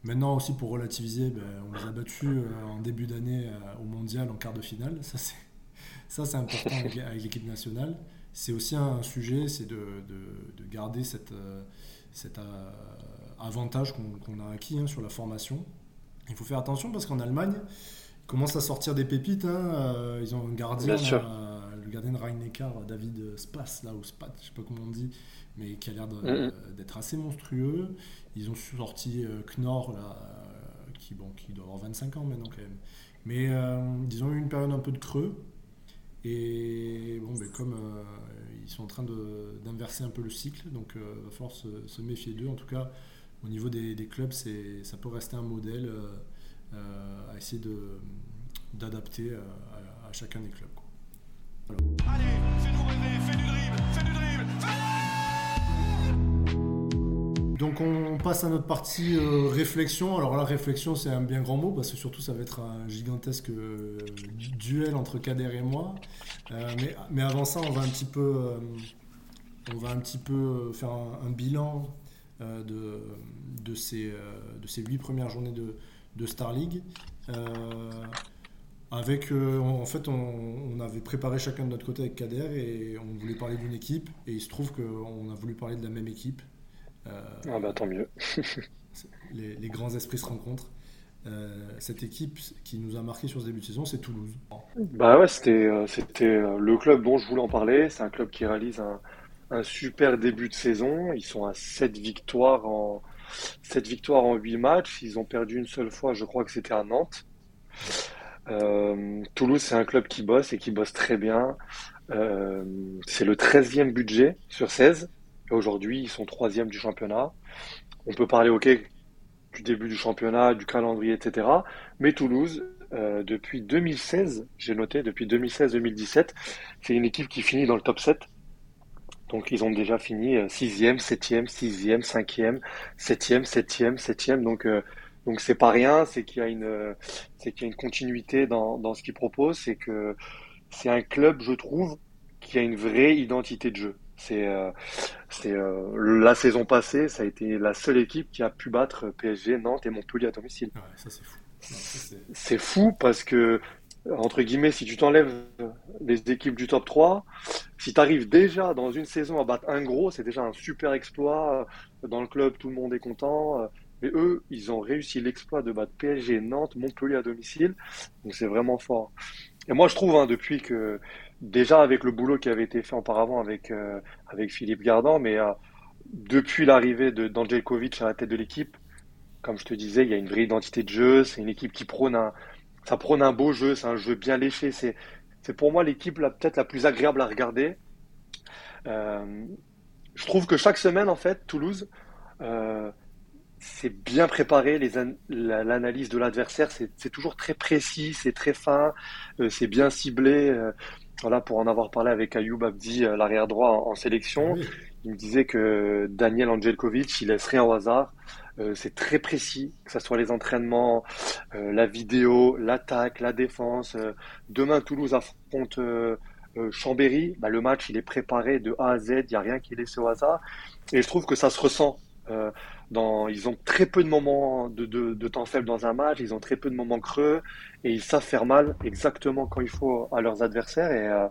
Maintenant aussi pour relativiser, ben, on les a battus en début d'année au mondial en quart de finale. Ça c'est ça, c'est important avec, l'équipe nationale. C'est aussi un sujet, c'est de, de, garder euh, cet euh, avantage qu'on a acquis hein, sur la formation. Il faut faire attention parce qu'en Allemagne, ils commencent à sortir des pépites. Hein. Euh, ils ont un gardien, le gardien de Rhein-Neckar, David Spass, là, ou Spat, je sais pas comment on dit, mais qui a l'air d'être assez monstrueux. Ils ont sorti Knorr, là, qui, bon, qui doit avoir 25 ans maintenant quand même. Mais ils ont eu une période un peu de creux. Et bon, ben, comme euh, ils sont en train d'inverser un peu le cycle, donc il euh, va falloir se, méfier d'eux. En tout cas, au niveau des, clubs, ça peut rester un modèle euh, à essayer d'adapter à, chacun des clubs. Allez, fais-nous rêver, fais du dribble, fais du dribble donc on passe à notre partie euh, réflexion. Alors la réflexion c'est un bien grand mot parce que surtout ça va être un gigantesque euh, duel entre Kader et moi. Euh, mais, avant ça on va un petit peu, on faire un, bilan de, ces, huit premières journées de, Star League. avec, en fait, on, avait préparé chacun de notre côté avec Kader et on voulait parler d'une équipe. Et il se trouve qu'on a voulu parler de la même équipe. Euh, ah bah tant mieux. les, grands esprits se rencontrent. Euh, cette équipe qui nous a marqué sur ce début de saison, c'est Toulouse. Bah ouais, c'était euh, c'était le club dont je voulais en parler. C'est un club qui réalise un, un, super début de saison. Ils sont à 7 victoires en 7 victoires en 8 matchs. Ils ont perdu une seule fois, je crois que c'était à Nantes. Toulouse, c'est un club qui bosse et qui bosse très bien. c'est le 13e budget sur 16. Aujourd'hui, ils sont troisième du championnat. On peut parler, ok, du début du championnat, du calendrier, etc. Mais Toulouse, euh, depuis 2016, j'ai noté, depuis 2016-2017, c'est une équipe qui finit dans le top 7. Donc ils ont déjà fini 6e, 7e, 6e, 5e, 7e, 7e, 7e. Donc euh, donc c'est pas rien, c'est qu'il y a une qu'il y a une continuité dans, dans ce qu'ils proposent, c'est que c'est un club, je trouve, qui a une vraie identité de jeu. C'est euh, euh, la saison passée, ça a été la seule équipe qui a pu battre PSG, Nantes et Montpellier à domicile. Ouais, ça c'est fou. C'est parce que, entre guillemets, si tu t'enlèves les équipes du top 3, si tu arrives déjà dans une saison à battre un gros, c'est déjà un super exploit. Dans le club, tout le monde est content. Mais eux, ils ont réussi l'exploit de battre PSG, Nantes, Montpellier à domicile. Donc c'est vraiment fort. Et moi, je trouve, hein, depuis que, déjà avec le boulot qui avait été fait auparavant avec, euh, avec Philippe Gardan, mais euh, depuis l'arrivée d'Angelkovic à la tête de l'équipe, comme je te disais, il y a une vraie identité de jeu. C'est une équipe qui prône un, ça prône un beau jeu. C'est un jeu bien léché. C'est, c'est pour moi l'équipe la, peut-être la plus agréable à regarder. Euh, je trouve que chaque semaine, en fait, Toulouse, euh, c'est bien préparé. L'analyse de l'adversaire, c'est, toujours très précis, c'est très fin, euh, c'est bien ciblé. Voilà, pour en avoir parlé avec Ayoub Abdi, euh, l'arrière droit en, en Ah sélection, oui, il me disait que Daniel Angelkovic, il laisse rien au hasard. Euh, c'est très précis, que ce soit les entraînements, euh, la vidéo, l'attaque, la défense. Euh, demain, Toulouse affronte euh, euh, Chambéry. Bah, le match, il est préparé de A à Z. Il n'y a rien qui est laissé au hasard. Et je trouve que ça se ressent. Ils ont très peu de moments de, temps faible dans un match. Ils ont très peu de moments creux. Et ils savent faire mal exactement quand il faut à leurs adversaires. Et, euh,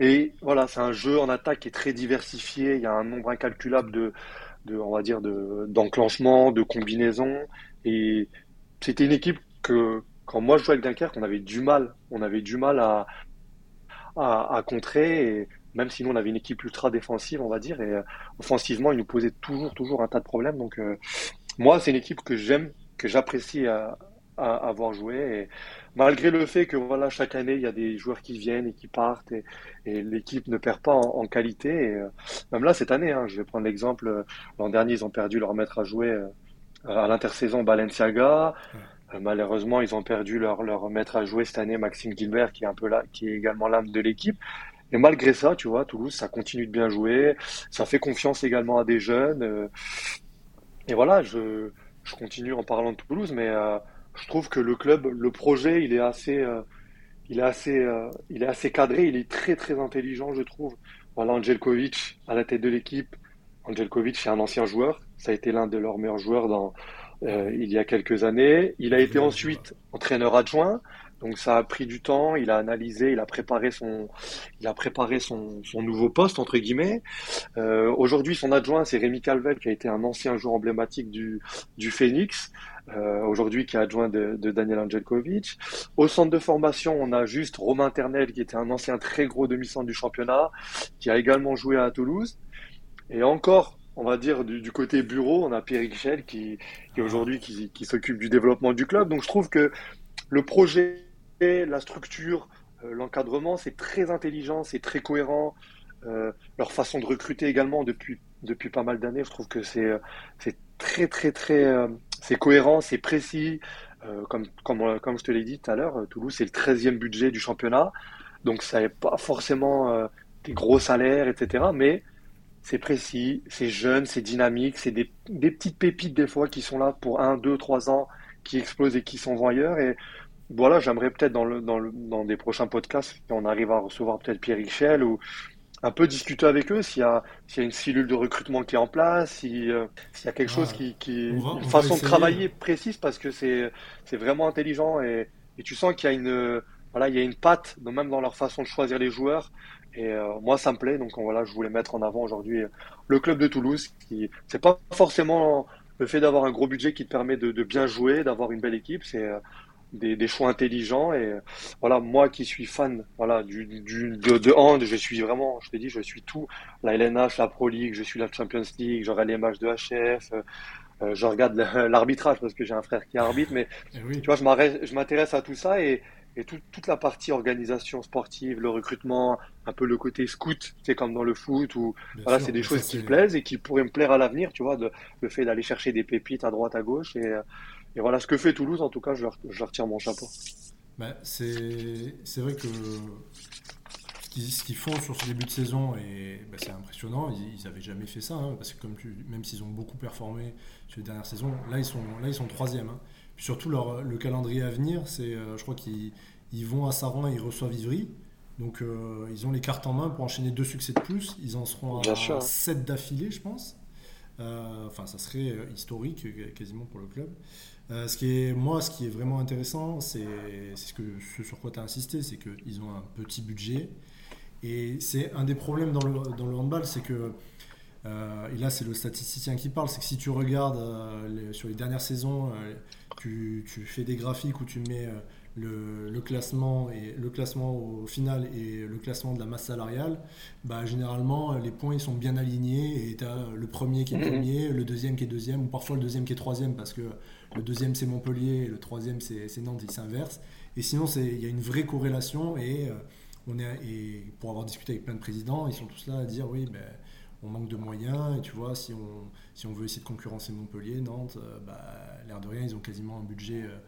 et voilà, c'est un jeu en attaque qui est très diversifié. Il y a un nombre incalculable de, on va dire, de, d'enclenchements, de combinaisons. Et c'était une équipe que, quand moi je jouais avec Dunkerque, on avait du mal. On avait du mal à, à, contrer. Même si nous, on avait une équipe ultra défensive, on va dire. Et euh, offensivement, ils nous posaient toujours, toujours un tas de problèmes. Donc, euh, moi, c'est une équipe que j'aime, que j'apprécie à, à, à voir jouer. Et malgré le fait que voilà, chaque année, il y a des joueurs qui viennent et qui partent et, et l'équipe ne perd pas en, en qualité. Et, euh, même là, cette année, hein, je vais prendre l'exemple, euh, l'an dernier, ils ont perdu leur maître à jouer euh, à l'intersaison Balenciaga. Euh, malheureusement, ils ont perdu leur, leur maître à jouer cette année, Maxime Gilbert, qui est un peu là, qui est également l'âme de l'équipe. Et malgré ça, tu vois, Toulouse, ça continue de bien jouer. Ça fait confiance également à des jeunes. euh, et voilà, je, je continue en parlant de Toulouse, mais euh, je trouve que le club, le projet, il est assez, euh, il est assez, euh, il est assez cadré, il est très très intelligent, je trouve. Voilà, Angelkovic à la tête de l'équipe. Angelkovic, c'est un ancien joueur. Ça a été l'un de leurs meilleurs joueurs dans, euh, il y a quelques années. Il a été vois. ensuite entraîneur adjoint. Donc ça a pris du temps. Il a analysé, il a préparé son, il a préparé son, nouveau poste entre guillemets. Euh, aujourd'hui, son adjoint, c'est Rémi Calvel, qui a été un ancien joueur emblématique du, du Phoenix, euh, aujourd'hui qui est adjoint de, Daniel Angelkovic. Au centre de formation, on a juste Romain Ternel, qui était un ancien très gros demi-centre du championnat, qui a également joué à Toulouse. Et encore, on va dire, du, côté bureau, on a Pierre Richel, qui, qui aujourd'hui, qui, qui s'occupe du développement du club. Donc je trouve que le projet, la structure, euh, l'encadrement, c'est très intelligent, c'est très cohérent. Euh, leur façon de recruter également depuis, depuis pas mal d'années, je trouve que c'est euh, très très très euh, c'est cohérent, c'est précis. Comme, comme, comme je te l'ai dit tout à l'heure, Toulouse c'est le treizième budget du championnat, donc ça n'est pas forcément des gros salaires, etc. Mais c'est précis, c'est jeune, c'est dynamique, c'est des, des petites pépites des fois qui sont là pour un, deux, trois ans, qui explosent et qui s'en vont ailleurs. Et voilà, j'aimerais peut-être dans le, dans le, dans des prochains podcasts, on arrive à recevoir peut-être Pierre Richel ou un peu discuter avec eux s'il y a, s'il y a une cellule de recrutement qui est en place, si, euh, s'il y a quelque chose qui, qui, va, une façon de travailler précise parce que c'est, c'est vraiment intelligent et, et tu sens qu'il y a une, voilà, il y a une patte, même dans leur façon de choisir les joueurs. Et euh, moi, ça me plaît, donc voilà, je voulais mettre en avant aujourd'hui euh, le club de Toulouse, qui, c'est pas forcément le fait d'avoir un gros budget qui te permet de, de bien jouer, d'avoir une belle équipe, c'est des, des choix intelligents et voilà moi qui suis fan voilà du, du de, de hand je suis vraiment je te dis je suis tout la LNH la Pro League je suis la Champions League je regarde les matchs de HF euh, euh, je regarde l'arbitrage parce que j'ai un frère qui arbitre mais Eh oui, tu vois je m'intéresse à tout ça et et tout- toute la partie organisation sportive, le recrutement, un peu le côté scout, c'est comme dans le foot, où bien voilà, c'est des choses qui me plaisent et qui pourraient me plaire à l'avenir, tu vois, de, le fait d'aller chercher des pépites à droite, à gauche. Et, euh, et voilà ce que fait Toulouse, en tout cas, je leur, je leur tire mon chapeau. Bah, c'est vrai que ce qu'ils font sur ce début de saison, et, bah, c'est impressionnant. Ils n'avaient jamais fait ça, hein, parce que comme tu, même s'ils ont beaucoup performé sur les dernières saisons, là ils sont, là, ils sont troisième. hein. Puis surtout, leur, le calendrier à venir, c'est, euh, je crois qu'ils ils vont à Saran et ils reçoivent Ivry. Donc ils ont les cartes en main pour enchaîner deux succès de plus. Ils en seront à 7 d'affilée, je pense. enfin, ça serait historique quasiment pour le club. Ce qui est, moi, ce qui est vraiment intéressant, c'est ce, que, ce sur quoi tu as insisté, c'est qu'ils ont un petit budget. Et c'est un des problèmes dans le, dans le handball, c'est que euh, et là, c'est le statisticien qui parle. C'est que si tu regardes euh, sur les dernières saisons, euh, tu, fais des graphiques où tu mets le, classement et le classement au final et le classement de la masse salariale, bah, généralement les points ils sont bien alignés et tu as le premier qui est mhm. premier, le deuxième qui est deuxième ou parfois le deuxième qui est troisième parce que le deuxième c'est Montpellier et le troisième c'est Nantes, ils s'inversent. Et sinon, il y a une vraie corrélation et, on est, et pour avoir discuté avec plein de présidents, ils sont tous là à dire oui, ben on manque de moyens. Et tu vois, si on, si on veut essayer de concurrencer Montpellier, Nantes, euh, bah, l'air de rien, ils ont quasiment un budget euh, euh,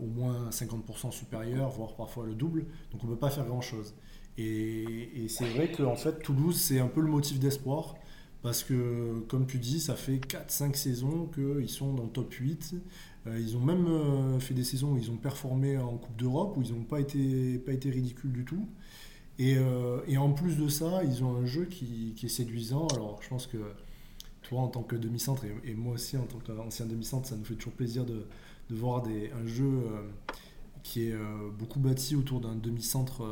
au moins 50% supérieur, voire parfois le double. Donc on ne peut pas faire grand-chose. Et, c'est vrai qu'en fait, Toulouse, c'est un peu le motif d'espoir. Parce que, comme tu dis, ça fait 4-5 saisons qu'ils sont dans le top 8. ils ont même fait des saisons où ils ont performé en Coupe d'Europe, où ils n'ont pas été, pas été ridicules du tout. Euh, et, en plus de ça, ils ont un jeu qui, est séduisant. Alors, je pense que toi, en tant que demi-centre, et, moi aussi, en tant qu'ancien demi-centre, ça nous fait toujours plaisir de, voir des, un jeu euh, qui est euh, beaucoup bâti autour d'un demi-centre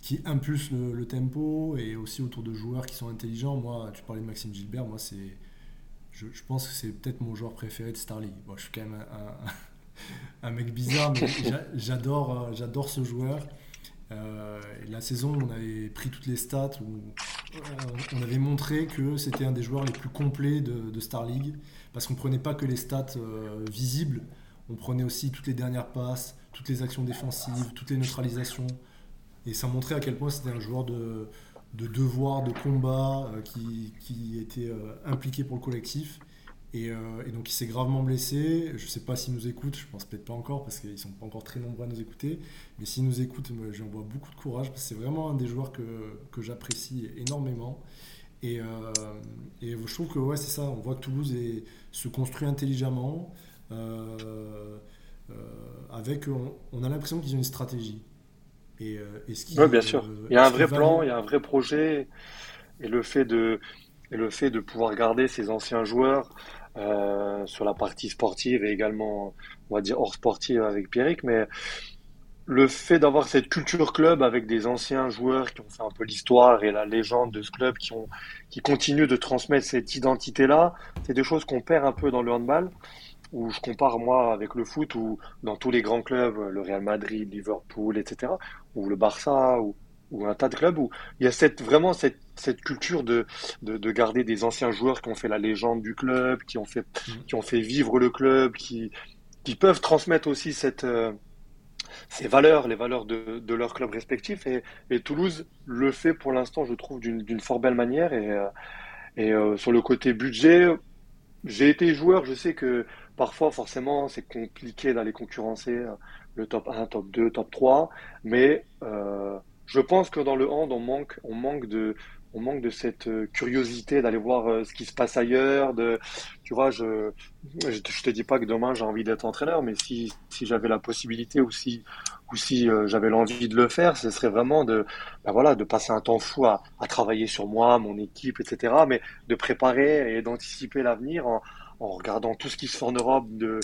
qui impulse le, tempo et aussi autour de joueurs qui sont intelligents. Moi, tu parlais de Maxime Gilbert, moi, c'est. Je, pense que c'est peut-être mon joueur préféré de Star League. je suis quand même un, mec bizarre, mais j'adore, ce joueur. Euh, la saison, on avait pris toutes les stats, euh, on avait montré que c'était un des joueurs les plus complets de, Star League, parce qu'on ne prenait pas que les stats euh, visibles, on prenait aussi toutes les dernières passes, toutes les actions défensives, toutes les neutralisations. Et ça montrait à quel point c'était un joueur de, devoir, de combat, qui, qui, était impliqué pour le collectif. Euh, et, donc il s'est gravement blessé. Je ne sais pas s'il nous écoute, je pense peut-être pas encore parce qu'ils sont pas encore très nombreux à nous écouter. Mais s'il nous écoute, moi, je lui envoie beaucoup de courage parce que c'est vraiment un des joueurs que, que j'apprécie énormément. Et, euh, et, je trouve que ouais, c'est ça, on voit que Toulouse est, se construit intelligemment. Euh, avec, on, a l'impression qu'ils ont une stratégie. Et, ce qui, oui, bien sûr. Il y a un vrai plan, il y a un vrai projet. Et le fait de, et le fait de pouvoir garder ces anciens joueurs euh, sur la partie sportive et également, on va dire, hors sportive avec Pierrick, mais le fait d'avoir cette culture club avec des anciens joueurs qui ont fait un peu l'histoire et la légende de ce club, qui, ont, qui continuent de transmettre cette identité-là, c'est des choses qu'on perd un peu dans le handball, où je compare moi avec le foot, où dans tous les grands clubs, le Real Madrid, Liverpool, etc., ou le Barça, ou, ou un tas de clubs où il y a cette, vraiment cette, cette culture de, de, de, garder des anciens joueurs qui ont fait la légende du club, qui ont fait, mmh. qui ont fait vivre le club, qui, qui peuvent transmettre aussi cette, euh, ces valeurs, les valeurs de, de leur club respectif. Et, Toulouse le fait pour l'instant, je trouve, d'une fort belle manière. Et, euh, et euh, sur le côté budget, j'ai été joueur, je sais que parfois, forcément, c'est compliqué d'aller concurrencer le top 1, top 2, top 3, mais je pense que dans le hand, on manque, on manque de, on manque de cette euh, curiosité d'aller voir euh, ce qui se passe ailleurs. De, tu vois, je, je, te dis pas que demain j'ai envie d'être entraîneur, mais si, si j'avais la possibilité ou si, ou si euh, j'avais l'envie de le faire, ce serait vraiment de, ben voilà, de passer un temps fou à, à, travailler sur moi, mon équipe, etc. Mais de préparer et d'anticiper l'avenir en, en regardant tout ce qui se fait en Europe, de,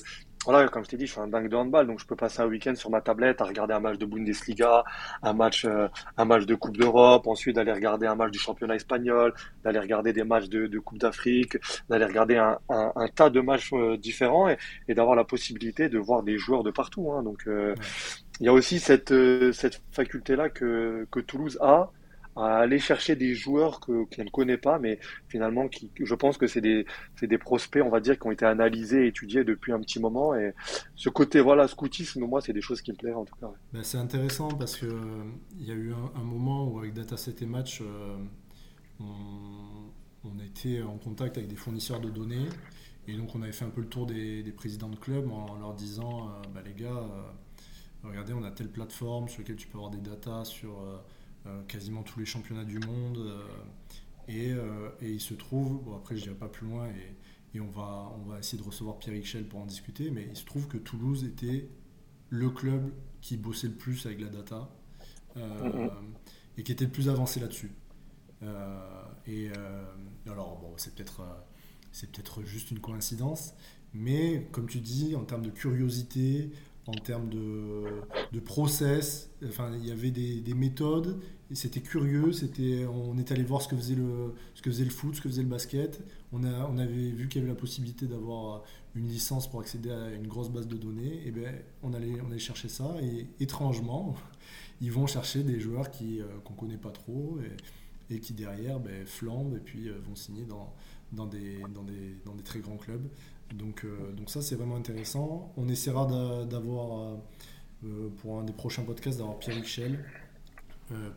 voilà, comme je t'ai dit, je suis un dingue de handball, donc je peux passer un week-end sur ma tablette à regarder un match de Bundesliga, un match, euh, un match de Coupe d'Europe, ensuite d'aller regarder un match du championnat espagnol, d'aller regarder des matchs de, de Coupe d'Afrique, d'aller regarder un, un, un, tas de matchs euh, différents et, et d'avoir la possibilité de voir des joueurs de partout. Hein. Donc, euh, il y a aussi cette, cette faculté-là que, que Toulouse a à aller chercher des joueurs que qu'on ne connaît pas, mais finalement, qui, je pense que c'est des, des prospects, on va dire, qui ont été analysés et étudiés depuis un petit moment. Et ce côté, voilà, scoutisme, moi, c'est des choses qui me plaisent en tout cas. Ben, c'est intéressant parce que il y a eu un, moment où avec Dataset et Match, euh, on, on, était en contact avec des fournisseurs de données. Et donc, on avait fait un peu le tour des, des présidents de clubs en leur disant, euh, bah, les gars, euh, regardez, on a telle plateforme sur laquelle tu peux avoir des datas sur euh, quasiment tous les championnats du monde. Euh, euh, et, il se trouve, bon après je dirais pas plus loin, et, on, va, on va essayer de recevoir Pierre Richel pour en discuter, mais il se trouve que Toulouse était le club qui bossait le plus avec la data. mm-hmm. et qui était le plus avancé là-dessus. et alors, bon, c'est peut-être c'est peut-être juste une coïncidence, mais comme tu dis, en termes de curiosité, en termes de, de process. Enfin, il y avait des, des méthodes. C'était curieux. C'était, on est allé voir ce que faisait le, ce que faisait le foot, ce que faisait le basket. On, a, on avait vu qu'il y avait la possibilité d'avoir une licence pour accéder à une grosse base de données. Et ben, on allait, on allait chercher ça. Et étrangement, ils vont chercher des joueurs qui euh, qu'on connaît pas trop et, qui derrière ben, flambent et puis euh, vont signer dans, dans des, dans des, dans des très grands clubs. Donc, euh, donc ça, c'est vraiment intéressant. On essaiera d'avoir, pour un des prochains podcasts, d'avoir Pierre Michel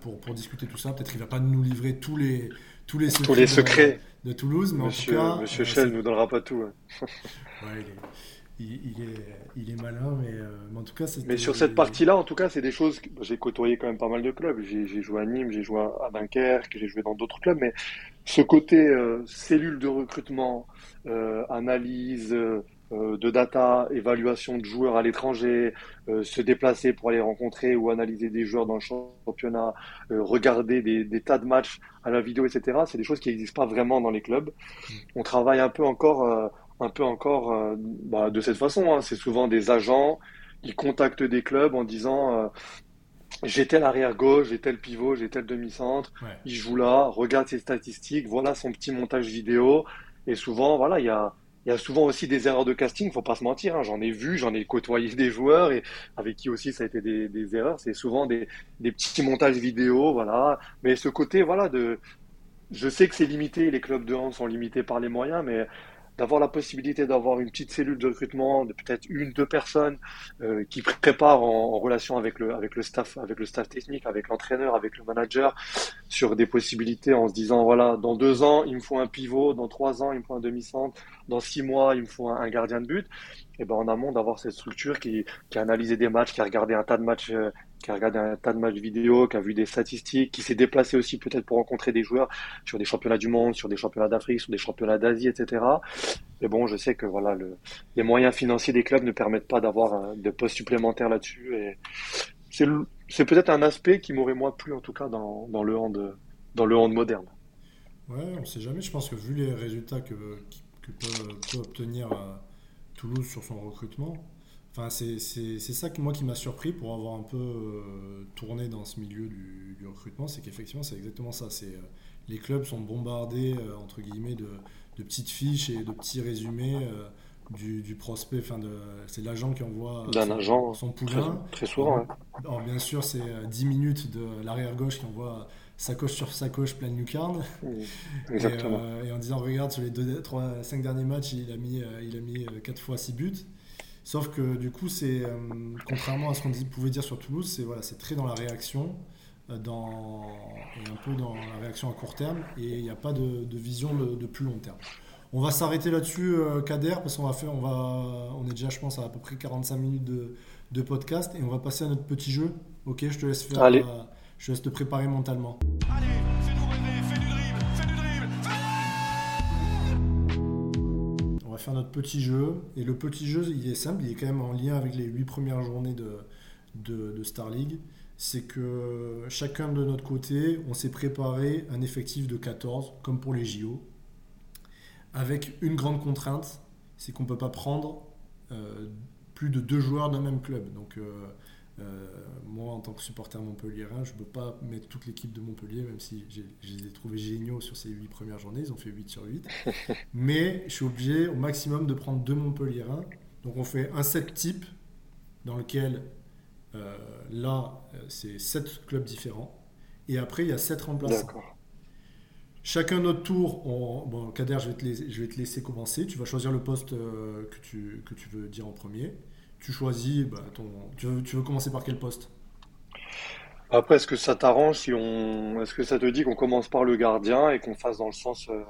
pour, pour discuter tout ça. Peut-être qu'il ne va pas nous livrer tous les, tous les secrets, tous les secrets. De, Toulouse, mais Monsieur, en tout cas... Monsieur Schell ne nous donnera pas tout. Hein. ouais, il, est, il, est, il, est, malin, mais, mais en tout cas... Mais sur cette partie-là, en tout cas, c'est des choses... J'ai côtoyé quand même pas mal de clubs. J'ai joué à Nîmes, j'ai joué à Dunkerque, j'ai joué dans d'autres clubs, mais ce côté cellule de recrutement, euh, analyse euh, de data, évaluation de joueurs à l'étranger, euh, se déplacer pour aller rencontrer ou analyser des joueurs dans le championnat, regarder des, tas de matchs à la vidéo, etc. C'est des choses qui n'existent pas vraiment dans les clubs. On travaille un peu encore, un peu encore bah, de cette façon. Hein. C'est souvent des agents qui contactent des clubs en disant j'ai tel arrière gauche, j'ai tel pivot, j'ai tel demi-centre, il joue là, regarde ses statistiques, voilà son petit montage vidéo, et souvent, voilà, il y a, il y a souvent aussi des erreurs de casting, faut pas se mentir. Hein. J'en ai vu, j'en ai côtoyé des joueurs et avec qui aussi ça a été des, erreurs. C'est souvent des, des, petits montages vidéo, voilà. Mais ce côté, voilà, de, je sais que c'est limité, les clubs de hand sont limités par les moyens, mais d'avoir la possibilité d'avoir une petite cellule de recrutement de peut-être une, deux personnes euh, qui préparent en, relation avec le, avec le staff, avec le staff technique, avec l'entraîneur, avec le manager, sur des possibilités en se disant voilà, dans deux ans il me faut un pivot, dans trois ans il me faut un demi-centre, dans six mois il me faut un, gardien de but. Et ben en amont d'avoir cette structure qui, qui a analysé des matchs, qui a regardé un tas de matchs euh, qui a un tas de matchs vidéo, qui a vu des statistiques, qui s'est déplacé aussi peut-être pour rencontrer des joueurs sur des championnats du monde, sur des championnats d'Afrique, sur des championnats d'Asie, etc. Mais bon, je sais que voilà, le, les moyens financiers des clubs ne permettent pas d'avoir de postes supplémentaires là-dessus. Et c'est, c'est peut-être un aspect qui m'aurait moins plu en tout cas dans, dans le hand, dans le hand moderne. Ouais, on ne sait jamais. Je pense que vu les résultats que, que peut, obtenir euh, Toulouse sur son recrutement, Enfin, c'est ça que moi qui m'a surpris pour avoir un peu euh, tourné dans ce milieu du, recrutement, c'est qu'effectivement c'est exactement ça. C'est euh, les clubs sont bombardés euh, entre guillemets de, de, petites fiches et de petits résumés du, du, prospect. Enfin, c'est l'agent qui envoie son, agent, son poulain. Très, souvent. Alors, bien sûr, c'est 10 minutes de l'arrière gauche qui envoie sa coche sur sa coche pleine lucarne. Exactement. Et, en disant regarde sur les 2, 3, 5 derniers matchs, il a mis, il a mis 4 fois 6 buts. Sauf que du coup, c'est euh, contrairement à ce qu'on pouvait dire sur Toulouse, c'est voilà, c'est très dans la réaction, euh, dans, et un peu dans la réaction à court terme, et il n'y a pas de, vision de, plus long terme. On va s'arrêter là-dessus, euh, Kader, parce qu'on va faire, on va, on est déjà, je pense, à à peu près 45 minutes de, podcast, et on va passer à notre petit jeu. Ok, je te laisse faire, Allez. Je te laisse te préparer mentalement. Allez, faire notre petit jeu. Et le petit jeu, il est simple, il est quand même en lien avec les huit premières journées de, de, Star League. C'est que chacun de notre côté, on s'est préparé un effectif de 14, comme pour les JO, avec une grande contrainte, c'est qu'on ne peut pas prendre euh, plus de deux joueurs d'un même club. Donc euh, moi, en tant que supporter montpelliérain, je ne peux pas mettre toute l'équipe de Montpellier, même si je les ai trouvés géniaux sur ces 8 premières journées. Ils ont fait 8 sur 8. Mais je suis obligé au maximum de prendre deux Montpelliérains. Donc on fait un set type dans lequel euh, là, euh, c'est 7 clubs différents. Et après, il y a 7 remplaçants. Chacun notre tour, bon, Kader, je vais, te laisser, je vais te laisser commencer. Tu vas choisir le poste que, tu, que tu veux dire en premier tu choisis, bah, ton... tu, veux, tu veux commencer par quel poste? Après, est-ce que ça t'arrange si on, est-ce que ça te dit qu'on commence par le gardien et qu'on fasse dans le sens euh,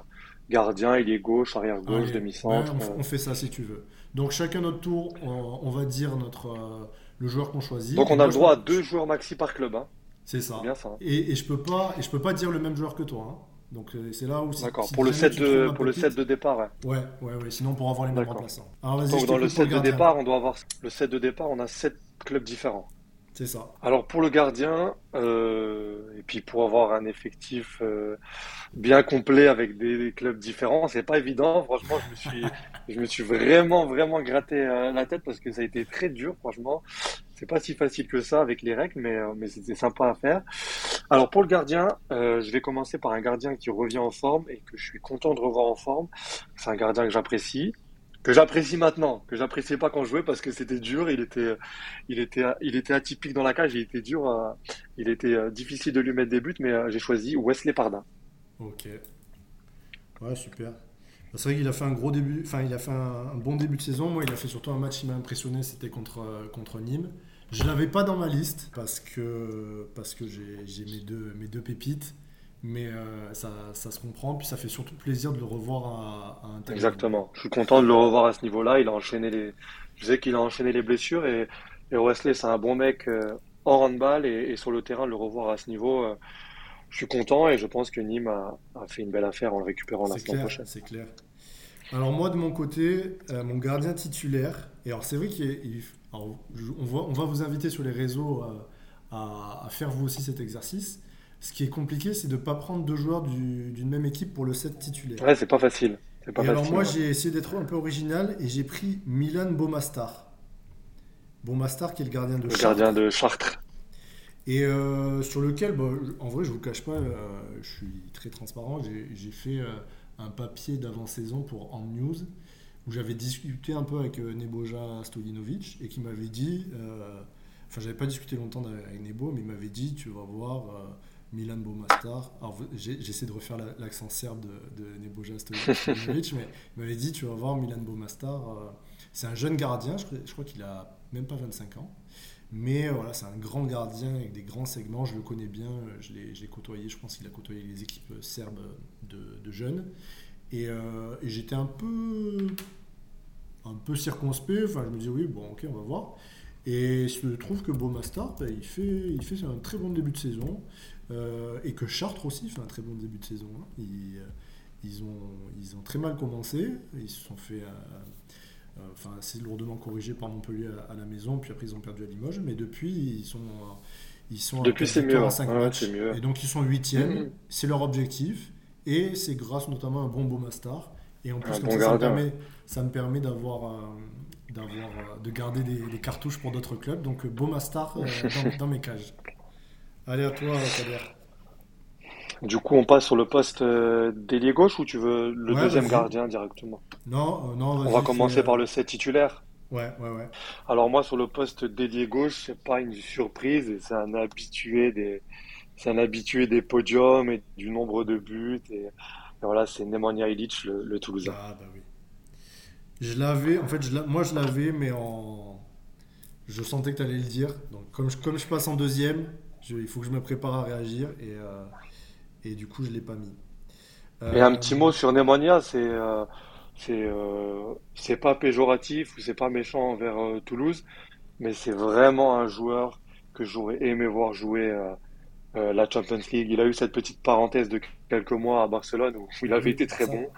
gardien, il est gauche, arrière gauche, demi-centre. Euh on, fait ça si tu veux. Donc chacun notre tour, on, va dire notre euh, le joueur qu'on choisit. Donc on a le droit à deux joueurs maxi par club. Hein. C'est ça. Bien ça. Hein. Et, et, je peux pas et je peux pas dire le même joueur que toi. Hein. Donc euh, c'est là où. D'accord. pour le set de pour le set de départ. Ouais. ouais, ouais, Sinon pour avoir les mêmes remplaçants. Alors, Donc dans le set de départ, on doit avoir le set de départ, on a sept clubs différents. C'est ça. Alors pour le gardien, euh, et puis pour avoir un effectif euh, bien complet avec des, des clubs différents, c'est pas évident. Franchement, je me suis, je me suis vraiment, vraiment gratté la tête parce que ça a été très dur, franchement. C'est pas si facile que ça avec les règles, mais, euh, mais c'était sympa à faire. Alors pour le gardien, euh, je vais commencer par un gardien qui revient en forme et que je suis content de revoir en forme. C'est un gardien que j'apprécie que j'apprécie maintenant, que j'appréciais pas quand je jouais parce que c'était dur, il était, il était, il était atypique dans la cage, il était dur, euh, il était difficile de lui mettre des buts, mais j'ai choisi Wesley Pardin. Ok. Ouais, super. C'est vrai qu'il a fait un gros début, enfin il a fait un, bon début de saison. Moi, il a fait surtout un match qui m'a impressionné, c'était contre, contre Nîmes. Je l'avais pas dans ma liste parce que, parce que j'ai mes deux, mes deux pépites, mais euh, ça, ça se comprend. Puis ça fait surtout plaisir de le revoir à, à un tel. Exactement. Je suis content de le revoir à ce niveau-là. Il a enchaîné les, je sais qu'il a enchaîné les blessures et, et Wesley, c'est un bon mec euh, hors handball et, et sur le terrain, le revoir à ce niveau, euh, je suis content et je pense que Nîmes a, a fait une belle affaire en le récupérant la semaine prochaine. c'est clair. Alors moi de mon côté, euh, mon gardien titulaire, et alors c'est vrai qu'il alors, on, va, on va vous inviter sur les réseaux euh, à, à faire vous aussi cet exercice. Ce qui est compliqué, c'est de ne pas prendre deux joueurs du- d'une même équipe pour le set titulaire. Ouais, c'est pas facile. C'est pas Et alors moi ouais. j'ai essayé d'être un peu original et j'ai pris Milan Bomastar. Bomastar qui est le gardien de Le Chartres. gardien de Chartres. Et euh, sur lequel, bah, en vrai, je vous cache pas, euh, je suis très transparent. J'ai fait euh, un papier d'avant-saison pour En News où j'avais discuté un peu avec euh, Neboja Stojinovic et qui m'avait dit, euh, enfin, j'avais pas discuté longtemps avec Nebo, mais il m'avait dit, tu vas voir euh, Milan Bomastar. Alors, j'essaie de refaire la- l'accent serbe de, de Neboja Stojinovic, mais il m'avait dit, tu vas voir Milan Bomastar. c'est un jeune gardien, je, crois- je crois qu'il a même pas 25 ans. Mais voilà, c'est un grand gardien avec des grands segments. Je le connais bien. Je l'ai côtoyé. Je pense qu'il a côtoyé les équipes serbes de, de jeunes. Et, euh, et j'étais un peu, un peu circonspect. Enfin, je me dis oui, bon, ok, on va voir. Et je trouve que Beaumastar, bah, il, fait, il fait un très bon début de saison. Euh, et que Chartres aussi fait un très bon début de saison. hein. Ils, euh, ils, ont, ils ont très mal commencé. Ils se sont fait. euh, enfin, assez lourdement corrigés par Montpellier à, à la maison, puis après ils ont perdu à Limoges, mais depuis ils sont, ils sont Depuis, quatre c'est mieux, ouais, et donc ils sont huitièmes, Mhm. c'est leur objectif, et c'est grâce notamment à un bon Beaumastar, et en plus Un comme bon ça, ça me permet, ça me permet d'avoir, euh, d'avoir, euh, de garder des, des cartouches pour d'autres clubs, donc euh, Beaumastar euh, dans, dans mes cages. Allez à toi Kader. Du coup, on passe sur le poste euh, d'ailier gauche ou tu veux le Ouais, deuxième vas-y. gardien directement? Non, euh, non, On vas-y, va fais, commencer euh, par le set titulaire. Ouais, ouais, ouais. Alors moi, sur le poste d'ailier gauche, c'est pas une surprise c'est un habitué des, c'est un habitué des podiums et du nombre de buts et, et voilà, c'est Nemanja Ilić, le, le Toulousain. Ah bah oui. Je l'avais, en fait, je moi je l'avais, mais en. Je sentais que tu allais le dire. Donc, comme je, comme je passe en deuxième, je- il faut que je me prépare à réagir et, euh, et du coup, je ne l'ai pas mis. Et un Euh, petit mot sur Nemanja, c'est euh, c'est euh, c'est pas péjoratif ou c'est pas méchant envers euh, Toulouse, mais c'est vraiment un joueur que j'aurais aimé voir jouer euh, la Champions League. Il a eu cette petite parenthèse de quelques mois à Barcelone où il avait été très bon.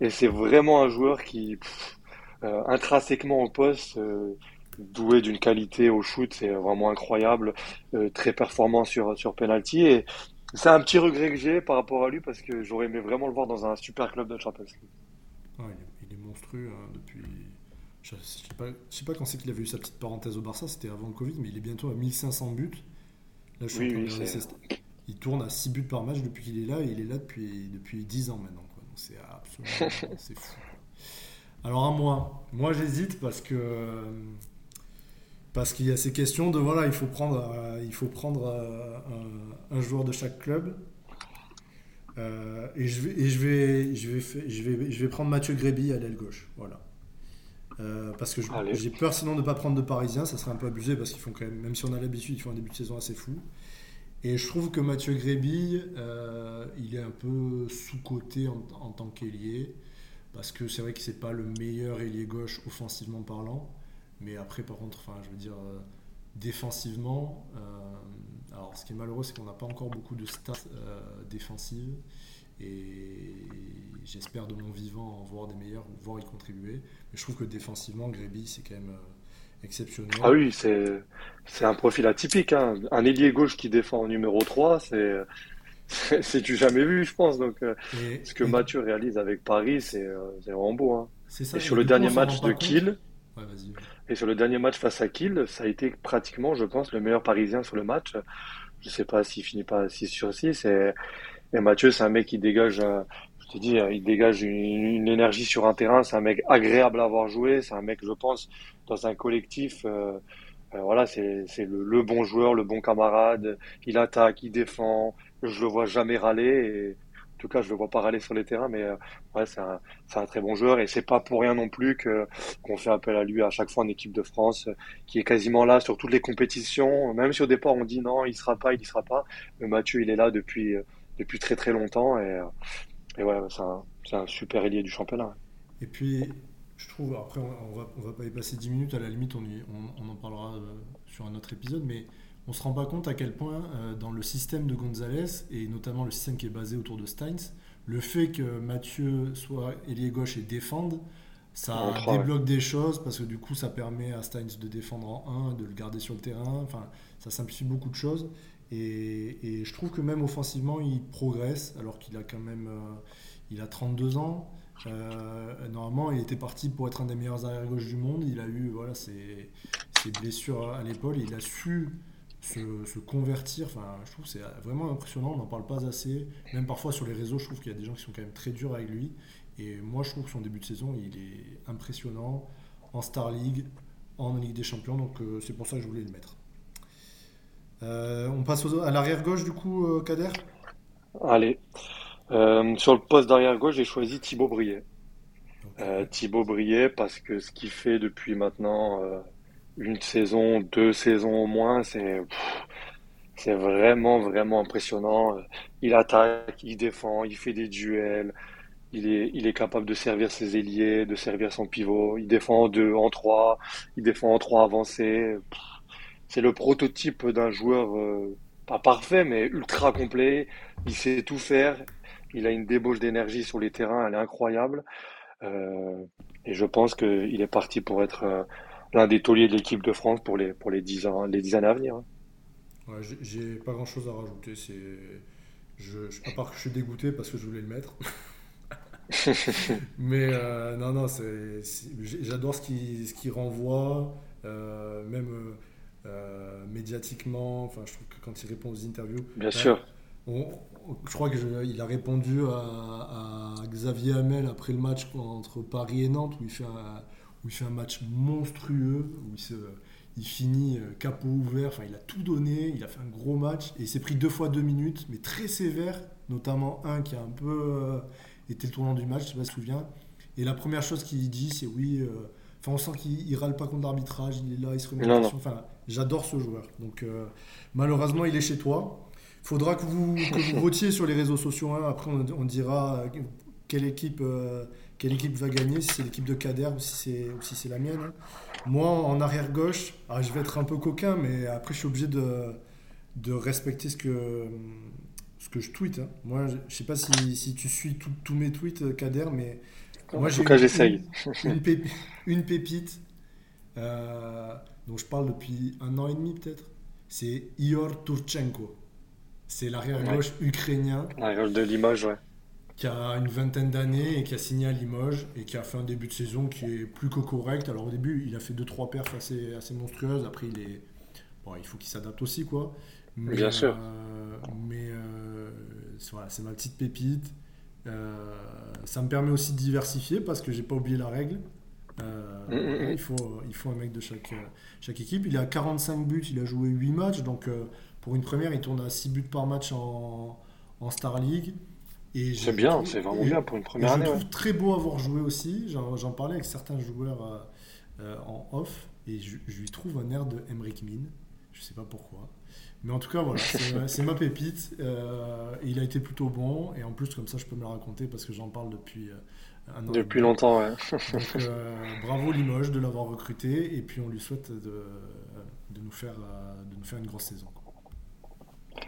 Et c'est vraiment un joueur qui, pff, euh, intrinsèquement au poste, euh, doué d'une qualité au shoot, c'est vraiment incroyable, très performant sur, sur penalty. Et c'est un petit regret que j'ai par rapport à lui parce que j'aurais aimé vraiment le voir dans un super club de Champions League. ouais, il, est, il est monstrueux hein, depuis. Je ne sais, pas- je sais pas quand c'est qu'il avait eu sa petite parenthèse au Barça, c'était avant le Covid, mais il est bientôt à 1500 buts. Là, je suis en Oui, train de oui, regarder c'est ses stats. Il tourne à 6 buts par match depuis qu'il est là, et il est là depuis, depuis 10 ans maintenant. Quoi. Donc c'est absolument c'est fou. Alors à moi, moi j'hésite parce que parce qu'il y a ces questions de voilà, il faut prendre, euh, il faut prendre euh, un, un joueur de chaque club. Euh, et je vais, et je vais, je vais, je vais, je vais prendre Mathieu Gréby à l'aile gauche. Voilà. Euh, parce que j'ai peur sinon de ne pas prendre de Parisiens, ça serait un peu abusé parce qu'ils font quand même, même si on a l'habitude, ils font un début de saison assez fou. Et je trouve que Mathieu Gréby, euh, il est un peu sous-coté en, en tant qu'ailier, parce que c'est vrai que c'est pas le meilleur ailier gauche offensivement parlant, mais après par contre, enfin, je veux dire, euh, défensivement, alors ce qui est malheureux, c'est qu'on n'a pas encore beaucoup de stats défensives, et j'espère de mon vivant en voir des meilleurs, voire y contribuer. Mais je trouve que défensivement, Gréby, c'est quand même, euh, exceptionnel. Ah oui, c'est c'est un profil atypique, hein. Un ailier gauche qui défend en numéro 3, c'est c'est c'est du jamais vu, je pense. Donc, euh, Et, ce que et- Mathieu réalise avec Paris, c'est euh, c'est vraiment beau, hein. c'est ça. Et sur le coup, dernier match de. Kiel, Ouais, et sur le dernier match face à Kiel, ça a été pratiquement, je pense, le meilleur Parisien sur le match. Je sais pas s'il finit pas à 6 sur 6. Et, et Mathieu, c'est un mec qui dégage, euh, je te dis, euh, il dégage une, énergie sur un terrain. C'est un mec agréable à avoir joué. C'est un mec, je pense, dans un collectif. euh, euh, voilà, c'est le, le bon joueur, le bon camarade. Il attaque, il défend. Je le vois jamais râler. Et, en tout cas, je le vois pas râler sur les terrains. Mais ouais, c'est un, un très bon joueur. Et c'est pas pour rien non plus que qu'on fait appel à lui à chaque fois en équipe de France, qui est quasiment là sur toutes les compétitions. Même si au départ on dit non, il sera pas, il y sera pas. Mais Mathieu, il est là depuis depuis très très longtemps. Et, euh, et ouais, c'est un, c'est un super ailier du championnat. Et puis, je trouve, après, on, va, on va pas y passer 10 minutes, à la limite, on, y- on, on en parlera euh, sur un autre épisode, mais on se rend pas compte à quel point, euh, dans le système de Gonzalez, et notamment le système qui est basé autour de Steins, le fait que Mathieu soit ailier gauche et défende, ça ouais. débloque des choses, parce que du coup, ça permet à Steins de défendre en 1, de le garder sur le terrain, enfin, ça simplifie beaucoup de choses. Et, je trouve que même offensivement, il progresse, alors qu'il a quand même euh, il a 32 ans. Euh, normalement, il était parti pour être un des meilleurs arrière-gauche du monde. Il a eu voilà, ses, ses blessures à l'épaule. Il a su se, se convertir. Enfin, je trouve que c'est vraiment impressionnant. On n'en parle pas assez. Même parfois sur les réseaux, je trouve qu'il y a des gens qui sont quand même très durs avec lui. Et moi, je trouve que son début de saison, il est impressionnant en Star League, en Ligue des Champions. Donc, euh, c'est pour ça que je voulais le mettre. Euh, on passe aux- à l'arrière-gauche, du coup, euh, Kader? Allez. Euh, sur le poste d'arrière gauche, j'ai choisi Thibaut Briet. Thibaut Briet parce que ce qu'il fait depuis maintenant une saison, deux saisons au moins, c'est c'est vraiment vraiment impressionnant. Il attaque, il défend, il fait des duels, il est il est capable de servir ses ailiers, de servir son pivot. Il défend en deux, en trois, il défend en trois avancés. Pff, C'est le prototype d'un joueur euh, pas parfait mais ultra complet. Il sait tout faire. Il a une débauche d'énergie sur les terrains, elle est incroyable. Euh, et je pense qu'il est parti pour être euh, l'un des tauliers de l'équipe de France pour les, pour les 10 ans, les 10 années à venir. hein. Ouais, j'ai- pas grand chose à rajouter. C'est, je, je- à part que je suis dégoûté parce que je voulais le mettre. Mais euh, non, non, j'adore ce qu'il ce qu'il renvoie, même médiatiquement. Enfin, je trouve que quand il répond aux interviews, Bien là, sûr. on- je crois qu'il a répondu à, à Xavier Hamel après le match entre Paris et Nantes où il fait un, où il fait un match monstrueux, où il, se, il finit euh, capot ouvert, enfin il a tout donné, il a fait un gros match et il s'est pris deux fois deux minutes, mais très sévère, notamment un qui a un peu euh, été le tournant du match, je sais pas si tu te souviens. Et la première chose qu'il dit, c'est oui, euh, enfin on sent qu'il il râle pas contre l'arbitrage, il est là, il se remet en question. Enfin, j'adore ce joueur. Donc euh, malheureusement, il est chez toi. Faudra que vous, que vous votiez sur les réseaux sociaux. hein. Après, on, on dira euh, quelle équipe, euh, quelle équipe va gagner, si c'est l'équipe de Kader ou si c'est, ou si c'est la mienne. hein. Moi, en arrière gauche, ah, je vais être un peu coquin, mais après, je suis obligé de, de respecter ce que, ce que je tweete. hein. Moi, je, je sais pas si, si tu suis tous mes tweets, Kader, mais En tout cas, j'essaye. une, une pépi- une pépite euh, dont je parle depuis un an et demi peut-être. C'est Ior Turchenko. C'est l'arrière-gauche ukrainien La gueule de Limoges, ouais. qui a une vingtaine d'années et qui a signé à Limoges et qui a fait un début de saison qui est plus que correct. Alors au début, il a fait 2-3 perfs assez, assez monstrueuses. Après, il est bon, il faut qu'il s'adapte aussi quoi. Mais, Bien sûr. euh, mais euh, voilà, c'est ma petite pépite. Euh, ça me permet aussi de diversifier parce que j'ai pas oublié la règle. Euh, Mm, mm, mm. il, faut, il faut un mec de chaque, chaque équipe. Il a 45 buts, il a joué 8 matchs. Donc euh, pour une première, il tourne à 6 buts par match en, en Star League. Je C'est bien, trouve- c'est vraiment et- bien pour une première je année. trouve ouais. très beau avoir joué aussi. J'en parlais avec certains joueurs euh, en off et je, je lui trouve un air de Emric Min. Je sais pas pourquoi. Mais en tout cas, voilà, c'est ma pépite. Euh, il a été plutôt bon et en plus, comme ça, je peux me le raconter parce que j'en parle depuis euh, un an. Depuis longtemps, ouais. Donc, euh, bravo Limoges de l'avoir recruté et puis on lui souhaite de, de, nous, faire, de nous faire une grosse saison. quoi.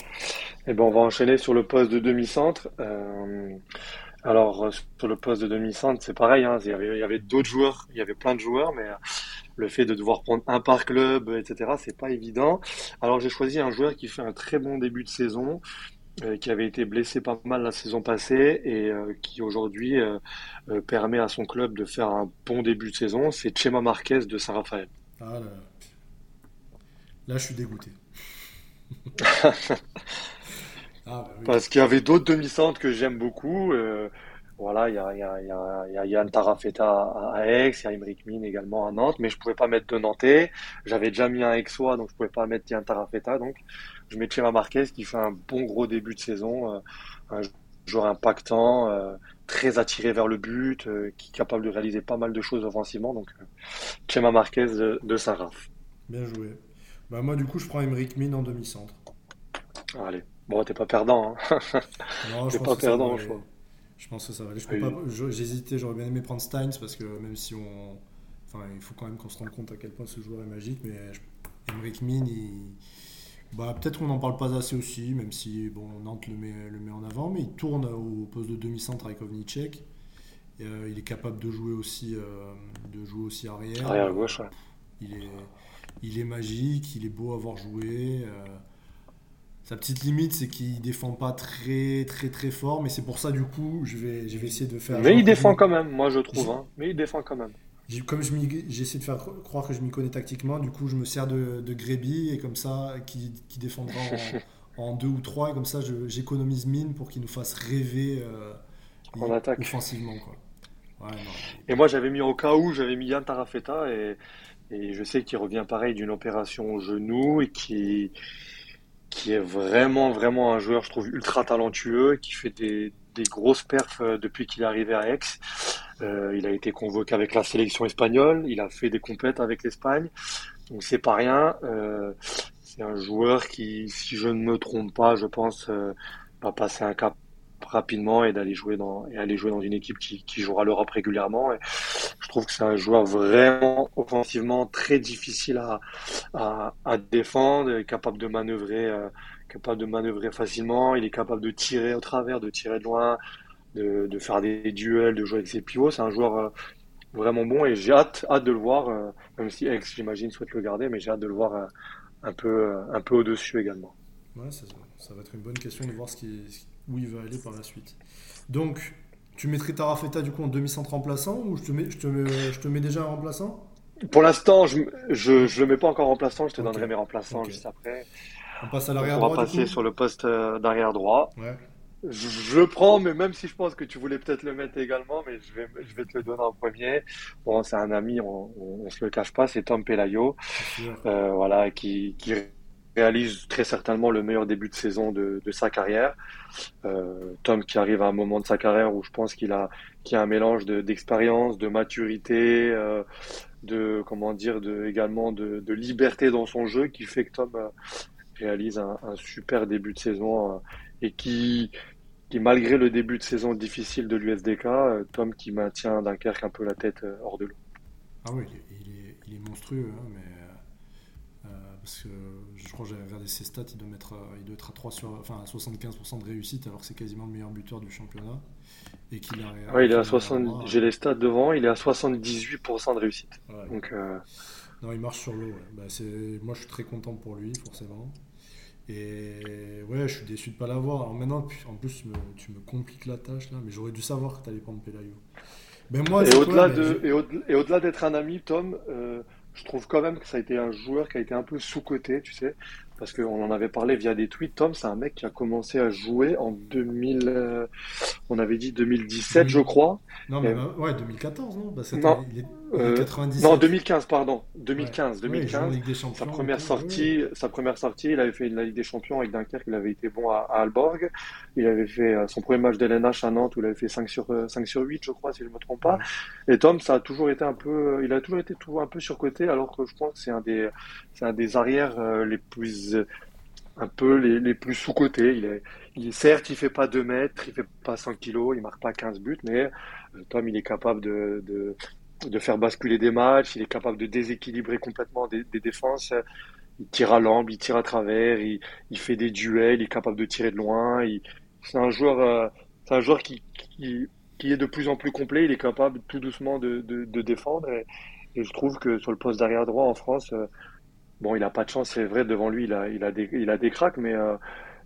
Et ben, on va enchaîner sur le poste de demi-centre. Alors, sur le poste de demi-centre, c'est pareil. Hein, il y avait, il y avait d'autres joueurs, il y avait plein de joueurs, mais le fait de devoir prendre un par club, etc., c'est pas évident. Alors j'ai choisi un joueur qui fait un très bon début de saison, euh, qui avait été blessé pas mal la saison passée et euh, qui aujourd'hui euh, permet à son club de faire un bon début de saison. C'est Chema Marquez de Saint-Raphaël. Ah là, là, je suis dégoûté. Ah, bah Parce qu'il y avait d'autres demi-centres que j'aime beaucoup. Voilà, il y a, y, a, y, a, Yann Tarafeta à Aix, il y a Imric Mine également à Nantes, mais je pouvais pas mettre de Nantais. J'avais déjà mis un Aixois, donc je pouvais pas mettre Yann Tarafeta. Donc je mets Chema Marquez qui fait un bon gros début de saison, euh, un joueur impactant, euh, très attiré vers le but, euh, qui est capable de réaliser pas mal de choses offensivement. Donc Chema Marquez de, Saint-Raph. Bien joué. Bah, moi du coup je prends Imric Mine en demi-centre. Allez, bon t'es pas perdant. Hein. non, je pas perdant, je crois. Je pense que ça va aller. J'hésitais, j'aurais bien aimé prendre Steins parce que même si on. Enfin, il faut quand même qu'on se rende compte à quel point ce joueur est magique, mais Emmerich Mine, bah, peut-être qu'on n'en parle pas assez aussi, même si bon, Nantes le met, le met en avant, mais il tourne au poste de demi-centre avec Ovnicek. Euh, il est capable de jouer aussi, euh, de jouer aussi arrière. Arrière gauche, il, est, il est magique, il est beau à voir jouer. Euh, sa petite limite, c'est qu'il défend pas très très très fort, mais c'est pour ça du coup, je vais, je vais essayer de faire. Mais il défend quand même, moi je trouve. Hein. Mais il défend quand même. Comme j'essaie de faire croire que je m'y connais tactiquement, du coup je me sers de, de Gréby et comme ça, qui, qui défendra en, deux ou trois, et comme ça j'économise mine pour qu'il nous fasse rêver euh, en attaque. offensivement. Quoi. Et moi j'avais mis au cas où, j'avais mis Yann Tarafeta et, et je sais qu'il revient pareil d'une opération au genou et qui qui est vraiment, vraiment un joueur, je trouve, ultra talentueux, qui fait des, des grosses perfs euh, depuis qu'il est arrivé à Aix. Euh, il a été convoqué avec la sélection espagnole, il a fait des compètes avec l'Espagne, donc c'est pas rien. Euh, c'est un joueur qui, si je ne me trompe pas, je pense, euh, va passer un cap rapidement et d'aller jouer dans et aller jouer dans une équipe qui, qui jouera l'Europe régulièrement. Je trouve que c'est un joueur vraiment offensivement très difficile à, à, défendre, capable de manœuvrer, euh, capable de manœuvrer facilement. Il est capable de tirer au travers, de tirer de loin, de, de faire des duels, de jouer avec ses pivots. C'est un joueur euh, vraiment bon et j'ai hâte, hâte de le voir, euh, même si Ex, j'imagine, souhaite le garder, mais j'ai hâte de le voir un peu, un peu au-dessus également. Ouais, ça, ça, va être une bonne question de voir ce qui, où il va aller par la suite. Donc, tu mettrais Tarafeta du coup en demi-centre remplaçant ou je te mets, je te mets, je te mets déjà un remplaçant? Pour l'instant, je ne je, le mets pas encore remplaçant, je te donnerai mes remplaçants juste après. On passe à l'arrière droit. On va passer sur le poste euh, d'arrière droit. Ouais. Je, le prends, mais même si je pense que tu voulais peut-être le mettre également, mais je vais, je vais te le donner en premier. Bon, c'est un ami, on, ne se le cache pas, c'est Tom Pelayo, euh, voilà, qui, qui réalise très certainement le meilleur début de saison de, sa carrière. Euh, Tom qui arrive à un moment de sa carrière où je pense qu'il a, a un mélange d'expérience, de, maturité, euh, de comment dire, de, également de, liberté dans son jeu qui fait que Tom euh, réalise un, super début de saison et qui, qui malgré le début de saison difficile de l'USDK, Tom qui maintient Dunkerque un peu la tête hors de l'eau. Ah oui, il est, il est monstrueux, hein, mais parce que je crois que j'avais regardé ses stats, il doit, mettre, euh, il doit être à, 3 sur, enfin, 75% de réussite, alors que c'est quasiment le meilleur buteur du championnat. Et qu'il a, ouais, il est à 60, j'ai les stats devant, il est à 78% de réussite. Donc, euh, Non, il marche sur l'eau. Bah, moi, je suis très content pour lui, forcément. Et ouais, je suis déçu de ne pas l'avoir. Alors maintenant, en plus, tu me, compliques la tâche, là, mais j'aurais dû savoir que tu allais prendre Pelayo. Ben moi, et au-delà de, d'être un ami, Tom, euh, je trouve quand même que ça a été un joueur qui a été un peu sous-coté, tu sais, parce qu'on en avait parlé via des tweets. Tom, c'est un mec qui a commencé à jouer en 2000, euh, on avait dit 2017, je crois. Non, mais ouais, 2014, non, bah, non, il est... Euh, non, 2015, pardon. 2015, 2015. sa première sortie, sa première sortie, il avait fait la Ligue des Champions avec Dunkerque, il avait été bon à, Alborg. Il avait fait euh, son premier match d'LNH à Nantes où il avait fait 5 sur 5 euh, sur 8, je crois, si je ne me trompe pas. Et Tom, ça a toujours été un peu, il a toujours été toujours un peu surcoté, alors que je pense que c'est un des, c'est un des arrières les plus un peu les, les plus sous-cotés. Il est, il, certes, il fait pas 2 mètres, il fait pas 100 kilos, il marque pas 15 buts, mais Tom, il est capable de, de, de faire basculer des matchs, il est capable de déséquilibrer complètement des, défenses. Il tire à l'amble, il tire à travers, il, il, fait des duels, il est capable de tirer de loin. C'est un joueur, euh, c'est un joueur qui, qui, qui, est de plus en plus complet. Il est capable tout doucement de, de, de défendre. Et, Et je trouve que sur le poste d'arrière droit en France, euh, bon, il n'a pas de chance, c'est vrai, devant lui, il a, il a, des, il a des cracks, mais euh,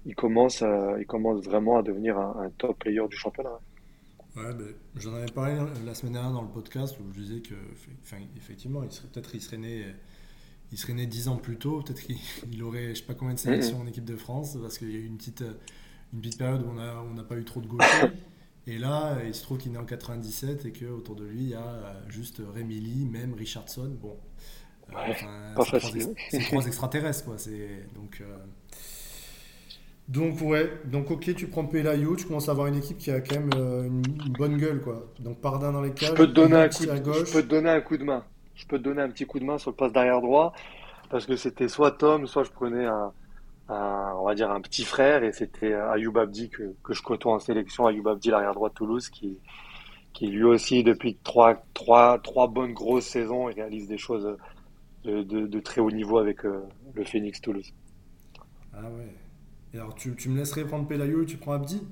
il, commence, euh, il commence vraiment à devenir un, un top player du championnat. Ouais, ben, j'en avais parlé la semaine dernière dans le podcast où je disais que, enfin, effectivement, il serait peut-être il serait né, il serait né 10 ans plus tôt, peut-être qu'il aurait, je sais pas combien de sélections en équipe de France, parce qu'il y a eu une petite, une petite période où on n'a on n'a pas eu trop de gauchers. Et là, il se trouve qu'il est en 97 et qu'autour de lui, il y a euh, juste Rémi Lee, même Richardson. Bon, euh, enfin. C'est trois extraterrestres, quoi. Donc, euh, donc, ouais. Donc, ok, tu prends Pelayo, tu commences à avoir une équipe qui a quand même une, bonne gueule, quoi. Donc, Pardin dans les cages. Je peux te donner un coup de, je peux te donner un coup de main. Je peux te donner un petit coup de main sur le passe d'arrière droit parce que c'était soit Tom, soit je prenais un, on va dire un petit frère et c'était Ayoub Abdi que, que, je côtoie en sélection, Ayoub Abdi l'arrière droit de Toulouse qui qui lui aussi depuis trois, trois, trois bonnes grosses saisons il réalise des choses de, de, très haut niveau avec euh, le Phoenix Toulouse. Ah ouais. Et alors tu, tu me laisserais prendre Pelayo et tu prends Abdi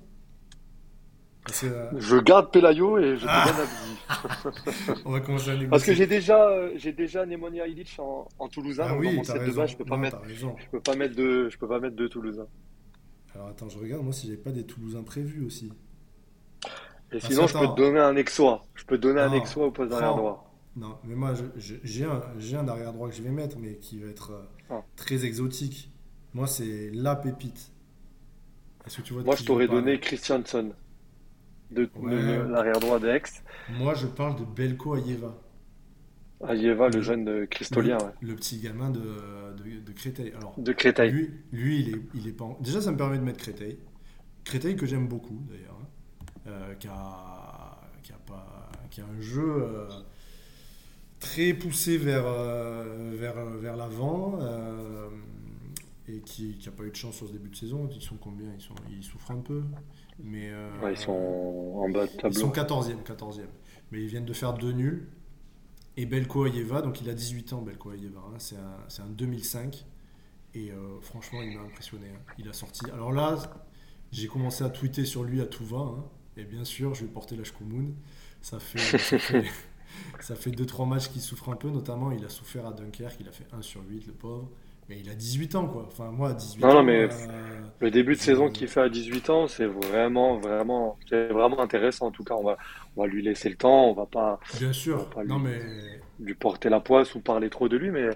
euh, je garde Pelayo et je te donne Abdi. On va commencer à négocier. Parce que j'ai déjà, euh, j'ai déjà Ilic en, en Toulousain. Ah oui, je peux pas mettre, je peux pas mettre de, je peux pas mettre de Toulousain. Alors attends, je regarde moi si j'avais pas des Toulousains prévus aussi. Et sinon, je peux te donner un Exois. Je peux te donner un Exois au poste d'arrière droit. Non, mais moi, j'ai un, un arrière droit que je vais mettre, mais qui va être euh, ah. très exotique. Moi, c'est la pépite. Est-ce que tu vois Moi, je t'aurais donné Christianson de, l'arrière droit d'Aix. Moi, je parle de Belko Ayeva. Ayeva, le, jeune de Cristolien. Le, petit gamin de, de, de, Créteil. Alors, de Créteil. Lui, lui il, est, il est pas. Déjà, ça me permet de mettre Créteil. Créteil que j'aime beaucoup, d'ailleurs. Hein. Euh, qui, a, qui, a pas, qui a un jeu euh, très poussé vers, euh, vers, vers l'avant et qui n'a pas eu de chance sur ce début de saison. Ils sont combien? Ils, sont, ils souffrent un peu. Mais, euh, ils sont en bas de tableau. Ils sont 14e, 14e. Mais ils viennent de faire deux nuls. Et Belko Ayeva, donc il a 18 ans, Belko Ayeva. Hein, c'est un, un, 2005. Et euh, franchement, il m'a impressionné. Hein. Il a sorti. Alors là, j'ai commencé à tweeter sur lui à tout va. Hein. Et bien sûr, je vais porter la Shkumun. Ça fait, ça fait, ça fait 2-3 matchs qu'il souffre un peu. Notamment, il a souffert à Dunkerque. Il a fait 1 sur 8, le pauvre. Mais il a 18 ans, quoi. Enfin, moi, à 18 non, ans. Non, mais euh, le début de saison qu'il fait à 18 ans, c'est vraiment, vraiment, c'est vraiment intéressant. En tout cas, on va, on va lui laisser le temps. On va pas. Bien sûr. Pas lui, non, mais... lui porter la poisse ou parler trop de lui. Mais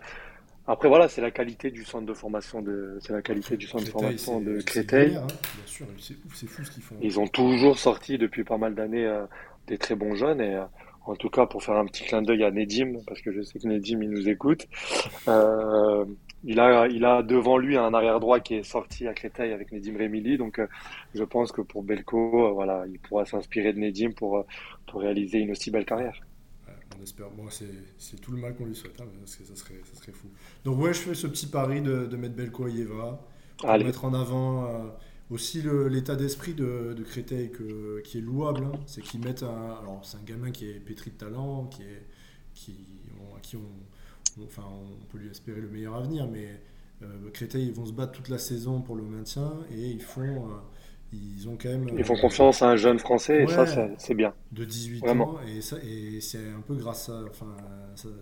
après, voilà, c'est la qualité du centre de formation de, c'est la qualité du centre de formation de Créteil. Hein. Bien sûr, c'est fou ce qu'ils font. Ils ont toujours sorti depuis pas mal d'années euh, des très bons jeunes et. Euh, en tout cas, pour faire un petit clin d'œil à Nedim, parce que je sais que Nedim, il nous écoute. Euh, il a, il a devant lui un arrière droit qui est sorti à Créteil avec Nedim Remili. Donc, euh, je pense que pour Belko, euh, voilà, il pourra s'inspirer de Nedim pour, euh, pour réaliser une aussi belle carrière. on espère. Moi, c'est tout le mal qu'on lui souhaite, hein, parce que ça serait, ça serait fou. Donc, ouais, je fais ce petit pari de, de mettre Belko à Yeva. Pour mettre en avant aussi l'état d'esprit de, de, Créteil que, qui est louable. Hein. c'est qu'ils mettent un. Alors, c'est un gamin qui est pétri de talent, qui est. Qui, à qui on enfin, on peut lui espérer le meilleur avenir, mais euh, Créteil, ils vont se battre toute la saison pour le maintien et ils font. Euh, ils ont quand même. Ils font confiance à un jeune français et ça, c'est bien. De 18 ans et, ça, et c'est un peu grâce à. Enfin,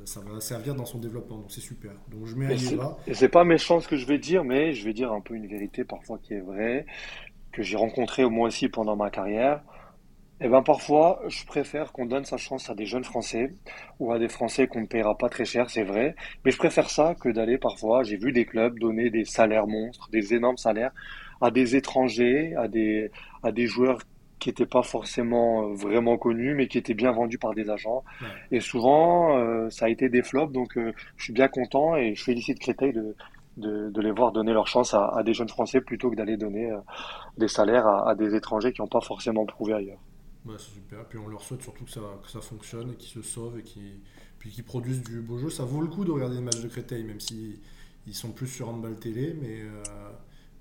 ça, va servir dans son développement, donc c'est super. Donc je mets Et c'est pas méchant ce que je vais dire, mais je vais dire un peu une vérité parfois qui est vraie, que j'ai rencontré au moins aussi pendant ma carrière. Eh ben parfois, je préfère qu'on donne sa chance à des jeunes Français ou à des Français qu'on ne paiera pas très cher, c'est vrai. Mais je préfère ça que d'aller parfois, j'ai vu des clubs donner des salaires monstres, des énormes salaires à des étrangers, à des, à des joueurs qui n'étaient pas forcément euh, vraiment connus, mais qui étaient bien vendus par des agents. Et souvent, euh, ça a été des flops, donc euh, je suis bien content et je félicite Créteil de, de, de les voir donner leur chance à, à des jeunes Français plutôt que d'aller donner des salaires à, à des étrangers qui n'ont pas forcément prouvé ailleurs. Bah, c'est super. Puis on leur souhaite surtout que ça, que ça fonctionne et qu'ils se sauvent et qu'ils produisent du beau jeu. Ça vaut le coup de regarder les matchs de Créteil, même si ils sont plus sur handball télé, mais, euh,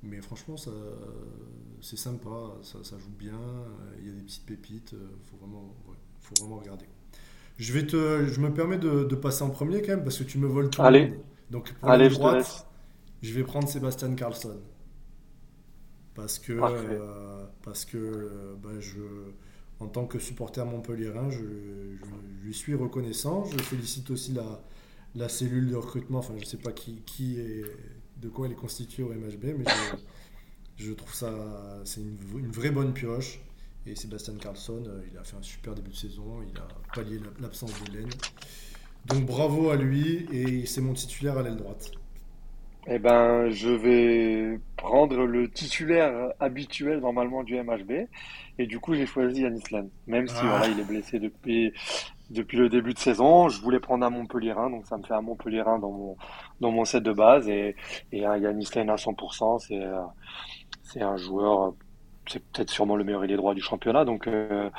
mais franchement, c'est sympa, ça, ça, joue bien, il y a des petites pépites, il euh, faut, vraiment, faut vraiment regarder. Je, vais te, je me permets de, de, passer en premier quand même, parce que tu me voles tout Allez. Donc pour Allez, la droite, je, je, vais prendre Sébastien Carlson. Parce que, euh, parce que bah, je en tant que supporter montpellierin, je, lui suis reconnaissant. Je félicite aussi la, cellule de recrutement. Enfin, je ne sais pas qui, de quoi elle est constituée au MHB, mais je, trouve ça, c'est une, vraie bonne pioche. Et Sébastien Carlson, euh, il a fait un super début de saison. Il a pallié l'absence d'Hélène. Donc bravo à lui et c'est mon titulaire à l'aile droite. Eh ben, je vais prendre le titulaire habituel normalement du MHB. Et du coup, j'ai choisi Yanis Len. Même si voilà, il est blessé depuis, depuis le début de saison. Je voulais prendre un Montpellierin, donc ça me fait un Montpellierin dans mon, dans mon set de base. Et, et un Yanis à 100%, c'est, euh, c'est un joueur c'est peut-être sûrement le meilleur ailier droit du championnat. Donc, euh,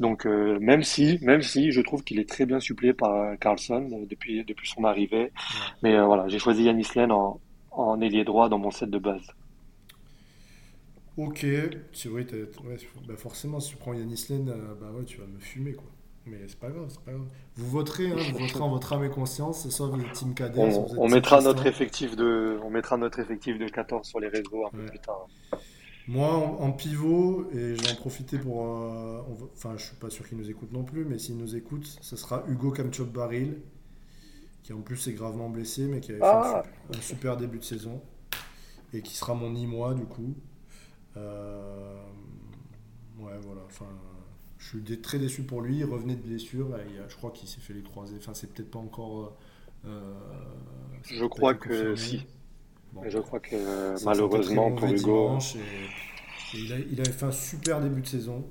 donc euh, même si, même si, je trouve qu'il est très bien suppléé par Carlson depuis depuis son arrivée. Mais voilà, j'ai choisi Yanis Len en, en ailier droit dans mon set de base. Ok, tu, ouais, bah forcément, si tu prends Yanis Len, euh, bah ouais, tu vas me fumer, quoi. Mais c'est pas grave, c'est pas grave. Vous voterez, hein, vous voterez en votre âme et conscience, sauf le team cadet. On, mettra notre effectif de, on mettra notre effectif de 14 sur les réseaux un peu plus tard. Moi, en, pivot, et je vais en profiter pour. Euh, enfin, je suis pas sûr qu'il nous écoute non plus, mais s'il nous écoute, ce sera Hugo Kamchop Baril, qui en plus est gravement blessé, mais qui a fait un, ah. super, début de saison, et qui sera mon ni-moi du coup. Euh, ouais, voilà. Enfin, je suis très déçu pour lui. Il revenait de blessure, et je crois qu'il s'est fait les croisés. Enfin, c'est peut-être pas encore. Euh, je crois que si. je crois que malheureusement pour Hugo. il, a, il avait fait un super début de saison.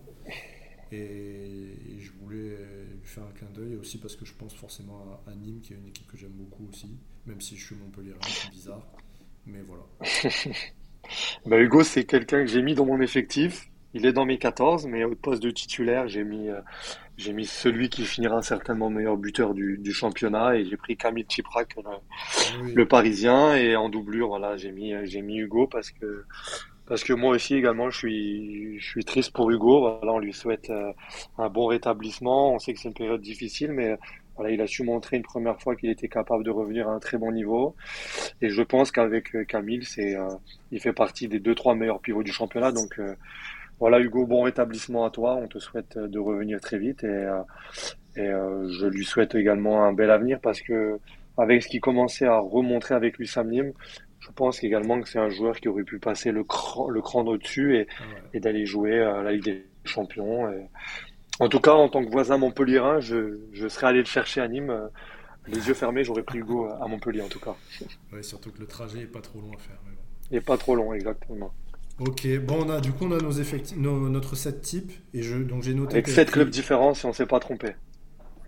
Et, je voulais lui faire un clin d'œil aussi parce que je pense forcément à, Nîmes, qui est une équipe que j'aime beaucoup aussi, même si je suis Montpellier, c'est bizarre. Mais voilà. bah Hugo, c'est quelqu'un que j'ai mis dans mon effectif. Il est dans mes 14, mais au poste de titulaire, j'ai mis, euh, j'ai mis celui qui finira certainement meilleur buteur du, du championnat et j'ai pris Camille Chiprak, le, ah le, Parisien, et en doublure, voilà, j'ai mis, j'ai mis Hugo parce que parce que moi aussi également, je suis, je suis triste pour Hugo. Voilà, on lui souhaite euh, un bon rétablissement. On sait que c'est une période difficile, mais voilà, il a su montrer une première fois qu'il était capable de revenir à un très bon niveau. Et je pense qu'avec euh, Camille, c'est, euh, il fait partie des deux trois meilleurs pivots du championnat. Donc voilà, Hugo, bon rétablissement à toi. On te souhaite de revenir très vite et, et je lui souhaite également un bel avenir parce que avec ce qu'il commençait à remontrer avec lui Nîmes, je pense également que c'est un joueur qui aurait pu passer le cran, le cran au-dessus et, et d'aller jouer à la Ligue des Champions. En tout cas, en tant que voisin montpellierin, je, je serais allé le chercher à Nîmes. Les yeux fermés, j'aurais pris Hugo à Montpellier en tout cas. Ouais, surtout que le trajet est pas trop long à faire. Il n'est pas trop long, exactement. Ok, bon, on a, du coup, on a nos effectifs, notre set type. Et je, donc j'ai noté. Avec sept clubs différents, si on ne s'est pas trompé.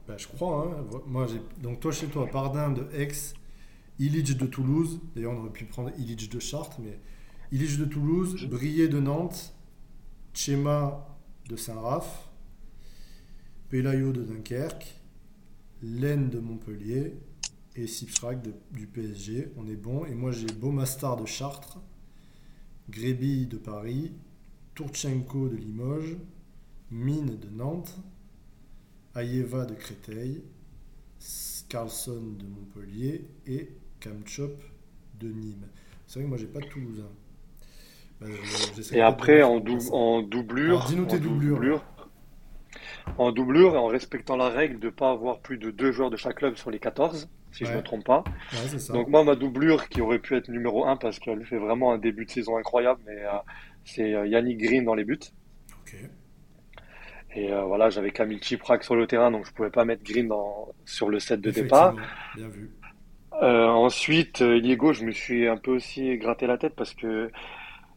Bah, je crois. Hein. Moi, donc toi, chez toi, Pardin de Aix, Illich de Toulouse, d'ailleurs on aurait pu prendre Illich de Chartres, mais Illich de Toulouse, Brié de Nantes, Chema de Saint-Raph, Pelayo de Dunkerque, Laine de Montpellier et Sipschrak du PSG. On est bon. Et moi j'ai Beaumastar de Chartres, Grébille de Paris, Tourchenko de Limoges, Mine de Nantes, Ayeva de Créteil, Carlson de Montpellier et De Nîmes. C'est vrai que moi, j'ai pas de Toulousain. Bah, et après, en, en, doublure. Dis-nous tes doublures. En doublure, et en respectant la règle de ne pas avoir plus de deux joueurs de chaque club sur les 14, si je ne me trompe pas. Donc, moi, ma doublure, qui aurait pu être numéro 1 parce qu'elle fait vraiment un début de saison incroyable, mais euh, c'est euh, Yannick Green dans les buts. Et euh, voilà, j'avais Camille Chiprak sur le terrain, donc je pouvais pas mettre Green dans, sur le set de départ. Bien vu. Euh, ensuite, euh, Diego, je me suis un peu aussi gratté la tête parce que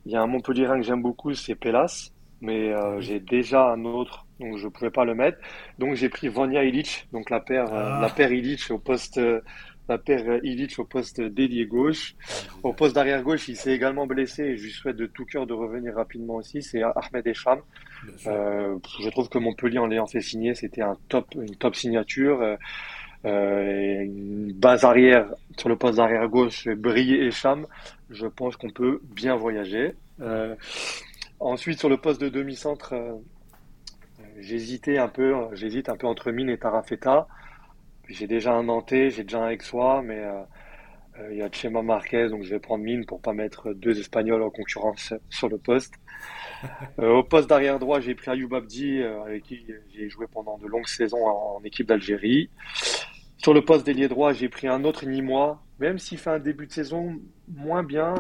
il y a un Montpellierin que j'aime beaucoup, c'est Pelas, mais euh, j'ai déjà un autre, donc je pouvais pas le mettre. Donc j'ai pris Vanya Ilic, donc la paire, ah. la paire Ilic au poste, la paire Ilic au poste d'ailier gauche. Au poste d'arrière gauche, il s'est également blessé et je lui souhaite de tout cœur de revenir rapidement aussi. C'est Ahmed Echam. je trouve que Montpellier en l'ayant fait signer, c'était un top, une top signature. Euh, une base arrière sur le poste d'arrière gauche, Briller et Cham, je pense qu'on peut bien voyager. Euh, ensuite, sur le poste de demi-centre, euh, j'hésitais un peu, j'hésite un peu entre Mine et Tarafeta. J'ai déjà un Nantais, j'ai déjà un Aixois, mais Euh, il y a Chema Marquez, donc je vais prendre mine pour pas mettre deux Espagnols en concurrence sur le poste. Euh, au poste d'arrière droit, j'ai pris Ayoub Abdi, euh, avec qui j'ai joué pendant de longues saisons en, équipe d'Algérie. Sur le poste d'ailier droit, j'ai pris un autre Nîmois, même s'il fait un début de saison moins bien.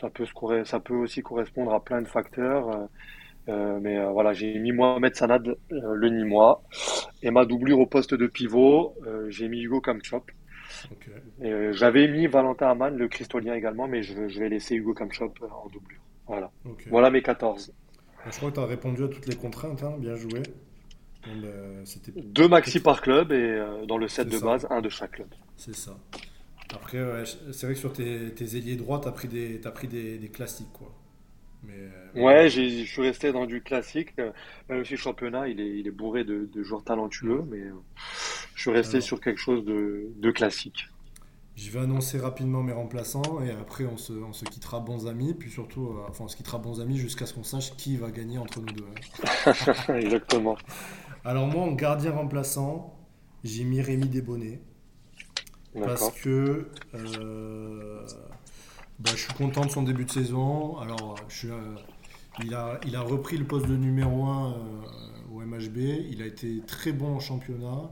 ça peut, ça peut aussi correspondre à plein de facteurs. mais voilà, j'ai mis Mohamed Sanad, le Nîmois. Et ma doublure au poste de pivot, j'ai mis Hugo Kamchop. Euh, j'avais mis Valentin Amann, le Cristolien également, mais je, vais laisser Hugo Kamchop euh, en doublure. Voilà. Voilà mes 14. Je crois que tu as répondu à toutes les contraintes, hein. bien joué. Ben, Deux maxi par club et euh, dans le set de base, un de chaque club. C'est ça. Après, c'est vrai que sur tes, tes ailiers droits, tu as pris, des, as pris des, des classiques. quoi. Mais, ouais, je suis resté dans du classique. Même si le championnat, il est, il est bourré de, de joueurs talentueux, mais je suis resté sur quelque chose de, de, classique. Je vais annoncer rapidement mes remplaçants et après on se, on se quittera bons amis, puis surtout, euh, enfin on se quittera bons amis jusqu'à ce qu'on sache qui va gagner entre nous deux. Exactement. Alors moi, en gardien remplaçant, j'ai mis Rémi Desbonnets. Parce que euh, bah, je suis content de son début de saison. Alors, euh, il, a, repris le poste de numéro 1 euh, au MHB. Il a été très bon en championnat.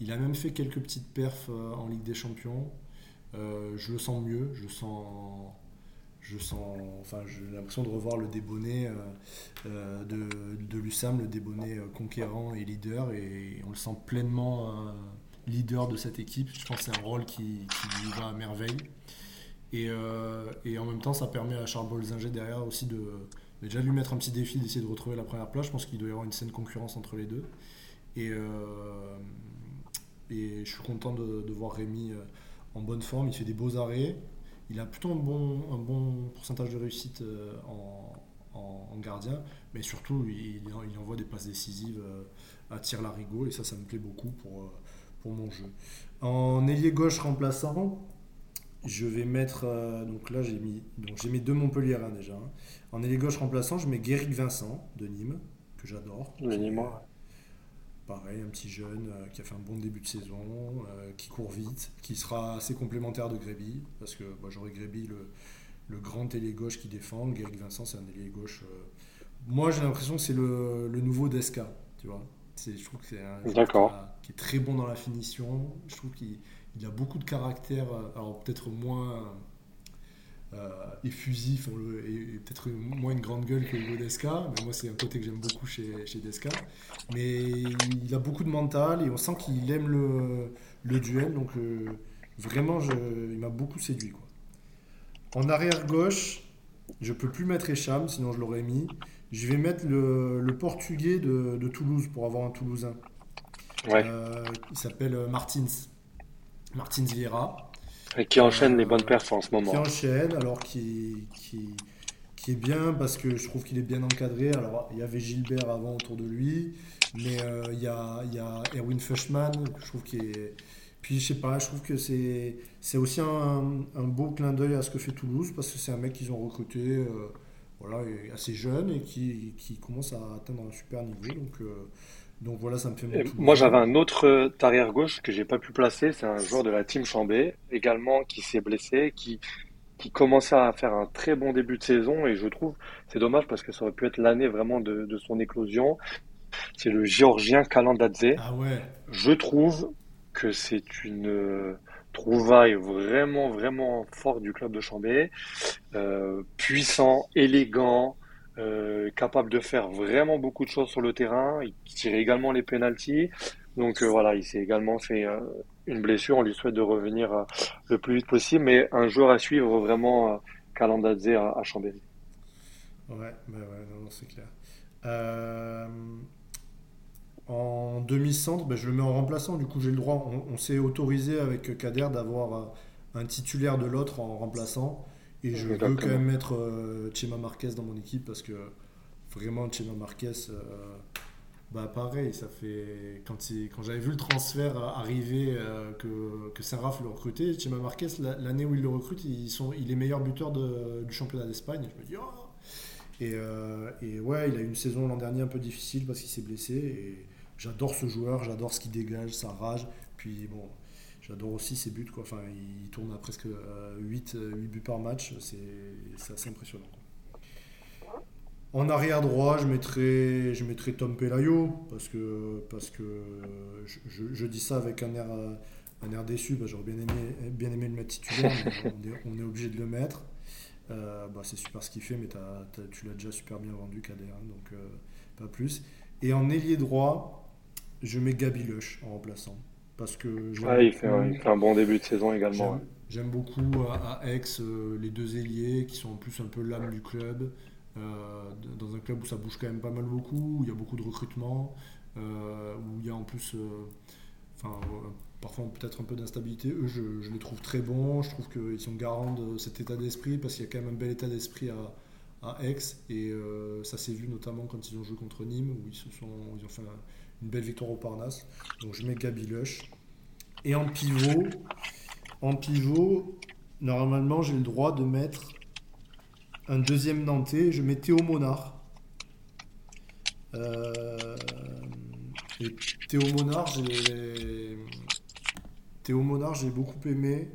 Il a même fait quelques petites perfs euh, en Ligue des Champions. je le sens mieux. Je sens. Je sens, enfin, j'ai l'impression de revoir le débonnet de, de l'USAM, le débonnet conquérant et leader, et on le sent pleinement leader de cette équipe. Je pense que c'est un rôle qui, qui lui va à merveille. Euh, et, en même temps, ça permet à Charles Bolzinger derrière aussi de, déjà lui mettre un petit défi d'essayer de retrouver la première place. Je pense qu'il doit y avoir une saine concurrence entre les deux. Et, euh, je suis content de, voir Rémi euh, en bonne forme. Il fait des beaux arrêts. Il a plutôt un bon, pourcentage de réussite en, gardien, mais surtout il, il, envoie des passes décisives à tir larigot et ça, ça me plaît beaucoup pour, pour mon jeu. En ailier gauche remplaçant, je vais mettre. Euh, donc là, j'ai mis, donc j'ai mis deux Montpellier déjà. Hein. En ailier gauche remplaçant, je mets Guéric Vincent de Nîmes, que j'adore. Le Nîmois. Pareil, un petit jeune euh, qui a fait un bon début de saison, euh, qui court vite, qui sera assez complémentaire de Gréby, parce que bah, j'aurais Gréby le, le, grand ailier gauche qui défend. Guéric Vincent, c'est un ailier gauche. Moi, j'ai l'impression que c'est le, le, nouveau Desca, tu vois. Je trouve que c'est un qui, est très bon dans la finition. Je trouve qu'il il a beaucoup de caractère, euh, alors peut-être moins euh, effusif et, peut-être moins une grande gueule que Hugo Desca, mais moi c'est un côté que j'aime beaucoup chez, chez, Desca. Mais il a beaucoup de mental et on sent qu'il aime le, le, duel, donc euh, vraiment je, il m'a beaucoup séduit. Quoi. En arrière gauche, je peux plus mettre Echam, sinon je l'aurais mis. Je vais mettre le, le portugais de, de, Toulouse pour avoir un Toulousain. Ouais. il s'appelle Martins. Martins Vieira. Et qui enchaîne les bonnes perfs en ce moment. Qui enchaîne, alors qui, qui, qui est bien parce que je trouve qu'il est bien encadré. Alors, il y avait Gilbert avant autour de lui, mais euh, il, y a, il y a Erwin Fushman, je trouve qu'il est. Puis, je sais pas, je trouve que c'est, c'est aussi un, un, beau clin d'œil à ce que fait Toulouse parce que c'est un mec qu'ils ont recruté euh, voilà, assez jeune et qui, qui, commence à atteindre un super niveau. Donc, euh, donc voilà, ça me fait Moi, j'avais un autre euh, arrière gauche que j'ai pas pu placer. C'est un joueur de la team Chambé, également qui s'est blessé, qui qui commençait à faire un très bon début de saison et je trouve c'est dommage parce que ça aurait pu être l'année vraiment de, de, son éclosion. C'est le Géorgien Kalandadze. Ah ouais. Je trouve que c'est une euh, trouvaille vraiment vraiment forte du club de Chambé, euh, puissant, élégant, euh, capable de faire vraiment beaucoup de choses sur le terrain. Il tire également les pénalties. Donc euh, voilà, il s'est également fait euh, une blessure. On lui souhaite de revenir le plus vite possible. Mais un joueur à suivre vraiment, Calandadze à, à, Chambéry. Ouais, bah ouais, c'est clair. en demi-centre, bah, je le mets en remplaçant. Du coup, j'ai le droit. On s'est autorisé avec Kader d'avoir un titulaire de l'autre en remplaçant. Et je veux quand même mettre euh, Chema Marquez dans mon équipe parce que vraiment Chema Marquez, euh, bah pareil, ça fait quand, quand j'avais vu le transfert arriver euh, que, que Saint-Raph le recrutait, Chema Marquez l'année où il le recrute, ils sont, il est meilleur buteur de, du championnat d'Espagne. Je me dis oh et, et, ouais, il a eu une saison l'an dernier un peu difficile parce qu'il s'est blessé et j'adore ce joueur, j'adore ce qu'il dégage, sa rage. Puis bon, j'adore aussi ses buts. Quoi. Enfin, il tourne à presque 8, 8 buts par match. C'est assez impressionnant. En arrière droit, je mettrais, je Tom Pelayo parce que, parce que je, dis ça avec un air, un air déçu. Bah, J'aurais bien aimé, bien aimé le mettre titulaire, on est, obligé de le mettre. Euh, bah, c'est super ce qu'il fait, mais tu l'as déjà super bien vendu, Kader, hein, donc euh, pas plus. Et en ailier droit, je mets Gabi Lush en remplaçant. Parce que il, fait, un bon début de saison également. J'aime beaucoup à, Aix euh, les deux ailiers qui sont en plus un peu l'âme du club. Euh, dans un club où ça bouge quand même pas mal beaucoup, où il y a beaucoup de recrutement, euh, où il y a en plus, euh, enfin, parfois peut-être un peu d'instabilité. Eux, je, les trouve très bons. Je trouve qu'ils sont garants de cet état d'esprit parce qu'il y a quand même un bel état d'esprit à, à Aix et ça s'est vu notamment quand ils ont joué contre Nîmes où ils, se sont, ils ont fait une belle victoire au Parnasse. Donc je mets Gabi Lush. Et en pivot, en pivot, normalement j'ai le droit de mettre un deuxième Nantais, je mets Théo Monard. Euh, et Théo Monard, j'ai Théo Monard, j'ai beaucoup aimé.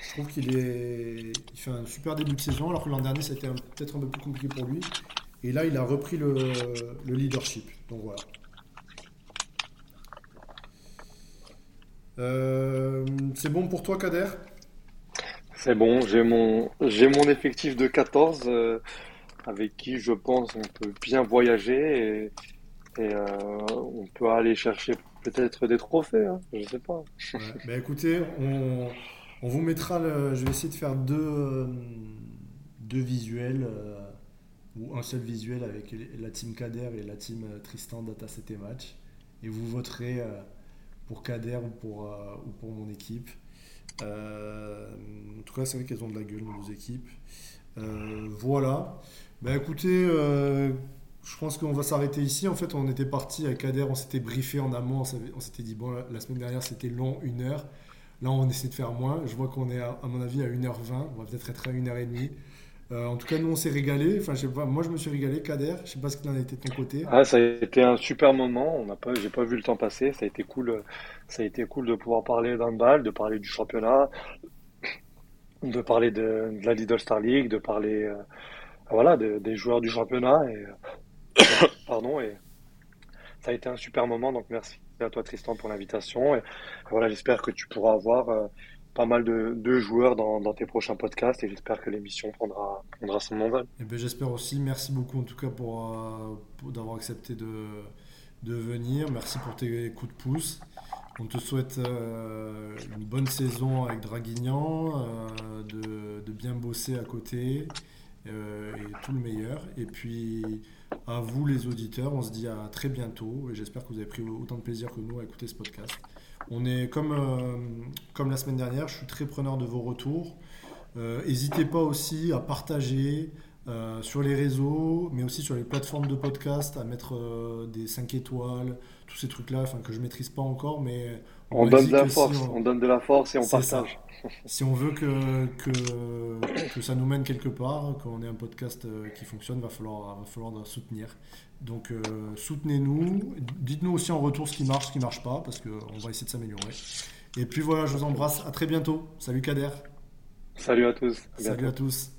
Je trouve qu'il est, il fait un super début de saison, alors que l'an dernier c'était peut-être un peu plus compliqué pour lui. Et là, il a repris le, le leadership. Donc voilà. Euh, c'est bon pour toi, Kader? C'est bon, j'ai mon, j'ai mon effectif de 14 euh, avec qui je pense on peut bien voyager et, et euh, on peut aller chercher peut-être des trophées, hein, je sais pas. bah écoutez, on, on vous mettra, le, je vais essayer de faire deux, deux visuels ou un seul visuel avec la team Kader et la team Tristan Data CT Match et vous voterez pour Kader ou pour, ou pour mon équipe. Euh, en tout cas, c'est vrai qu'elles ont de la gueule, nos équipes. Euh, voilà. Ben écoutez, euh, je pense qu'on va s'arrêter ici. En fait, on était parti à Kader, on s'était briefé en amont, on s'était dit, bon, la semaine dernière c'était long, une heure. Là, on essaie de faire moins. Je vois qu'on est, à, mon avis, à 1h20. On va peut-être être à 1h30. Euh, en tout cas, nous, on s'est régalé. Enfin, je moi, je me suis régalé, Kader. Je sais pas ce qu'il en a été de ton côté. Ah, ça a été un super moment. On n'a pas, j'ai pas vu le temps passer. Ça a été cool. Ça a été cool de pouvoir parler d'handball, de parler du championnat, de parler de, la Lidl Star League, de parler, euh, voilà, des joueurs du championnat. Et, pardon. Et ça a été un super moment. Donc, merci à toi, Tristan, pour l'invitation. Et voilà, j'espère que tu pourras avoir euh, pas mal de, joueurs dans, tes prochains podcasts et j'espère que l'émission prendra, prendra son envol. Eh ben, j'espère aussi. Merci beaucoup en tout cas pour, euh, d'avoir accepté de, de venir. Merci pour tes coups de pouce. On te souhaite euh, une bonne saison avec Draguignan, euh, de, bien bosser à côté et tout le meilleur. Et puis à vous les auditeurs, on se dit à très bientôt et j'espère que vous avez pris autant de plaisir que nous à écouter ce podcast. On est comme, euh, comme la semaine dernière, je suis très preneur de vos retours. Euh, n'hésitez pas aussi à partager euh, sur les réseaux, mais aussi sur les plateformes de podcast, à mettre des 5 étoiles, tous ces trucs-là, enfin que je maîtrise pas encore, mais on, donne de la force, on... donne de la force et on partage. si on veut que, que, que, ça nous mène quelque part, qu'on ait un podcast qui fonctionne, va falloir, va falloir soutenir. Donc euh, soutenez-nous, dites-nous aussi en retour ce qui marche, ce qui ne marche pas, parce qu'on va essayer de s'améliorer. Et puis voilà, je vous embrasse, à très bientôt. Salut Kader. Salut à tous. Salut à tous.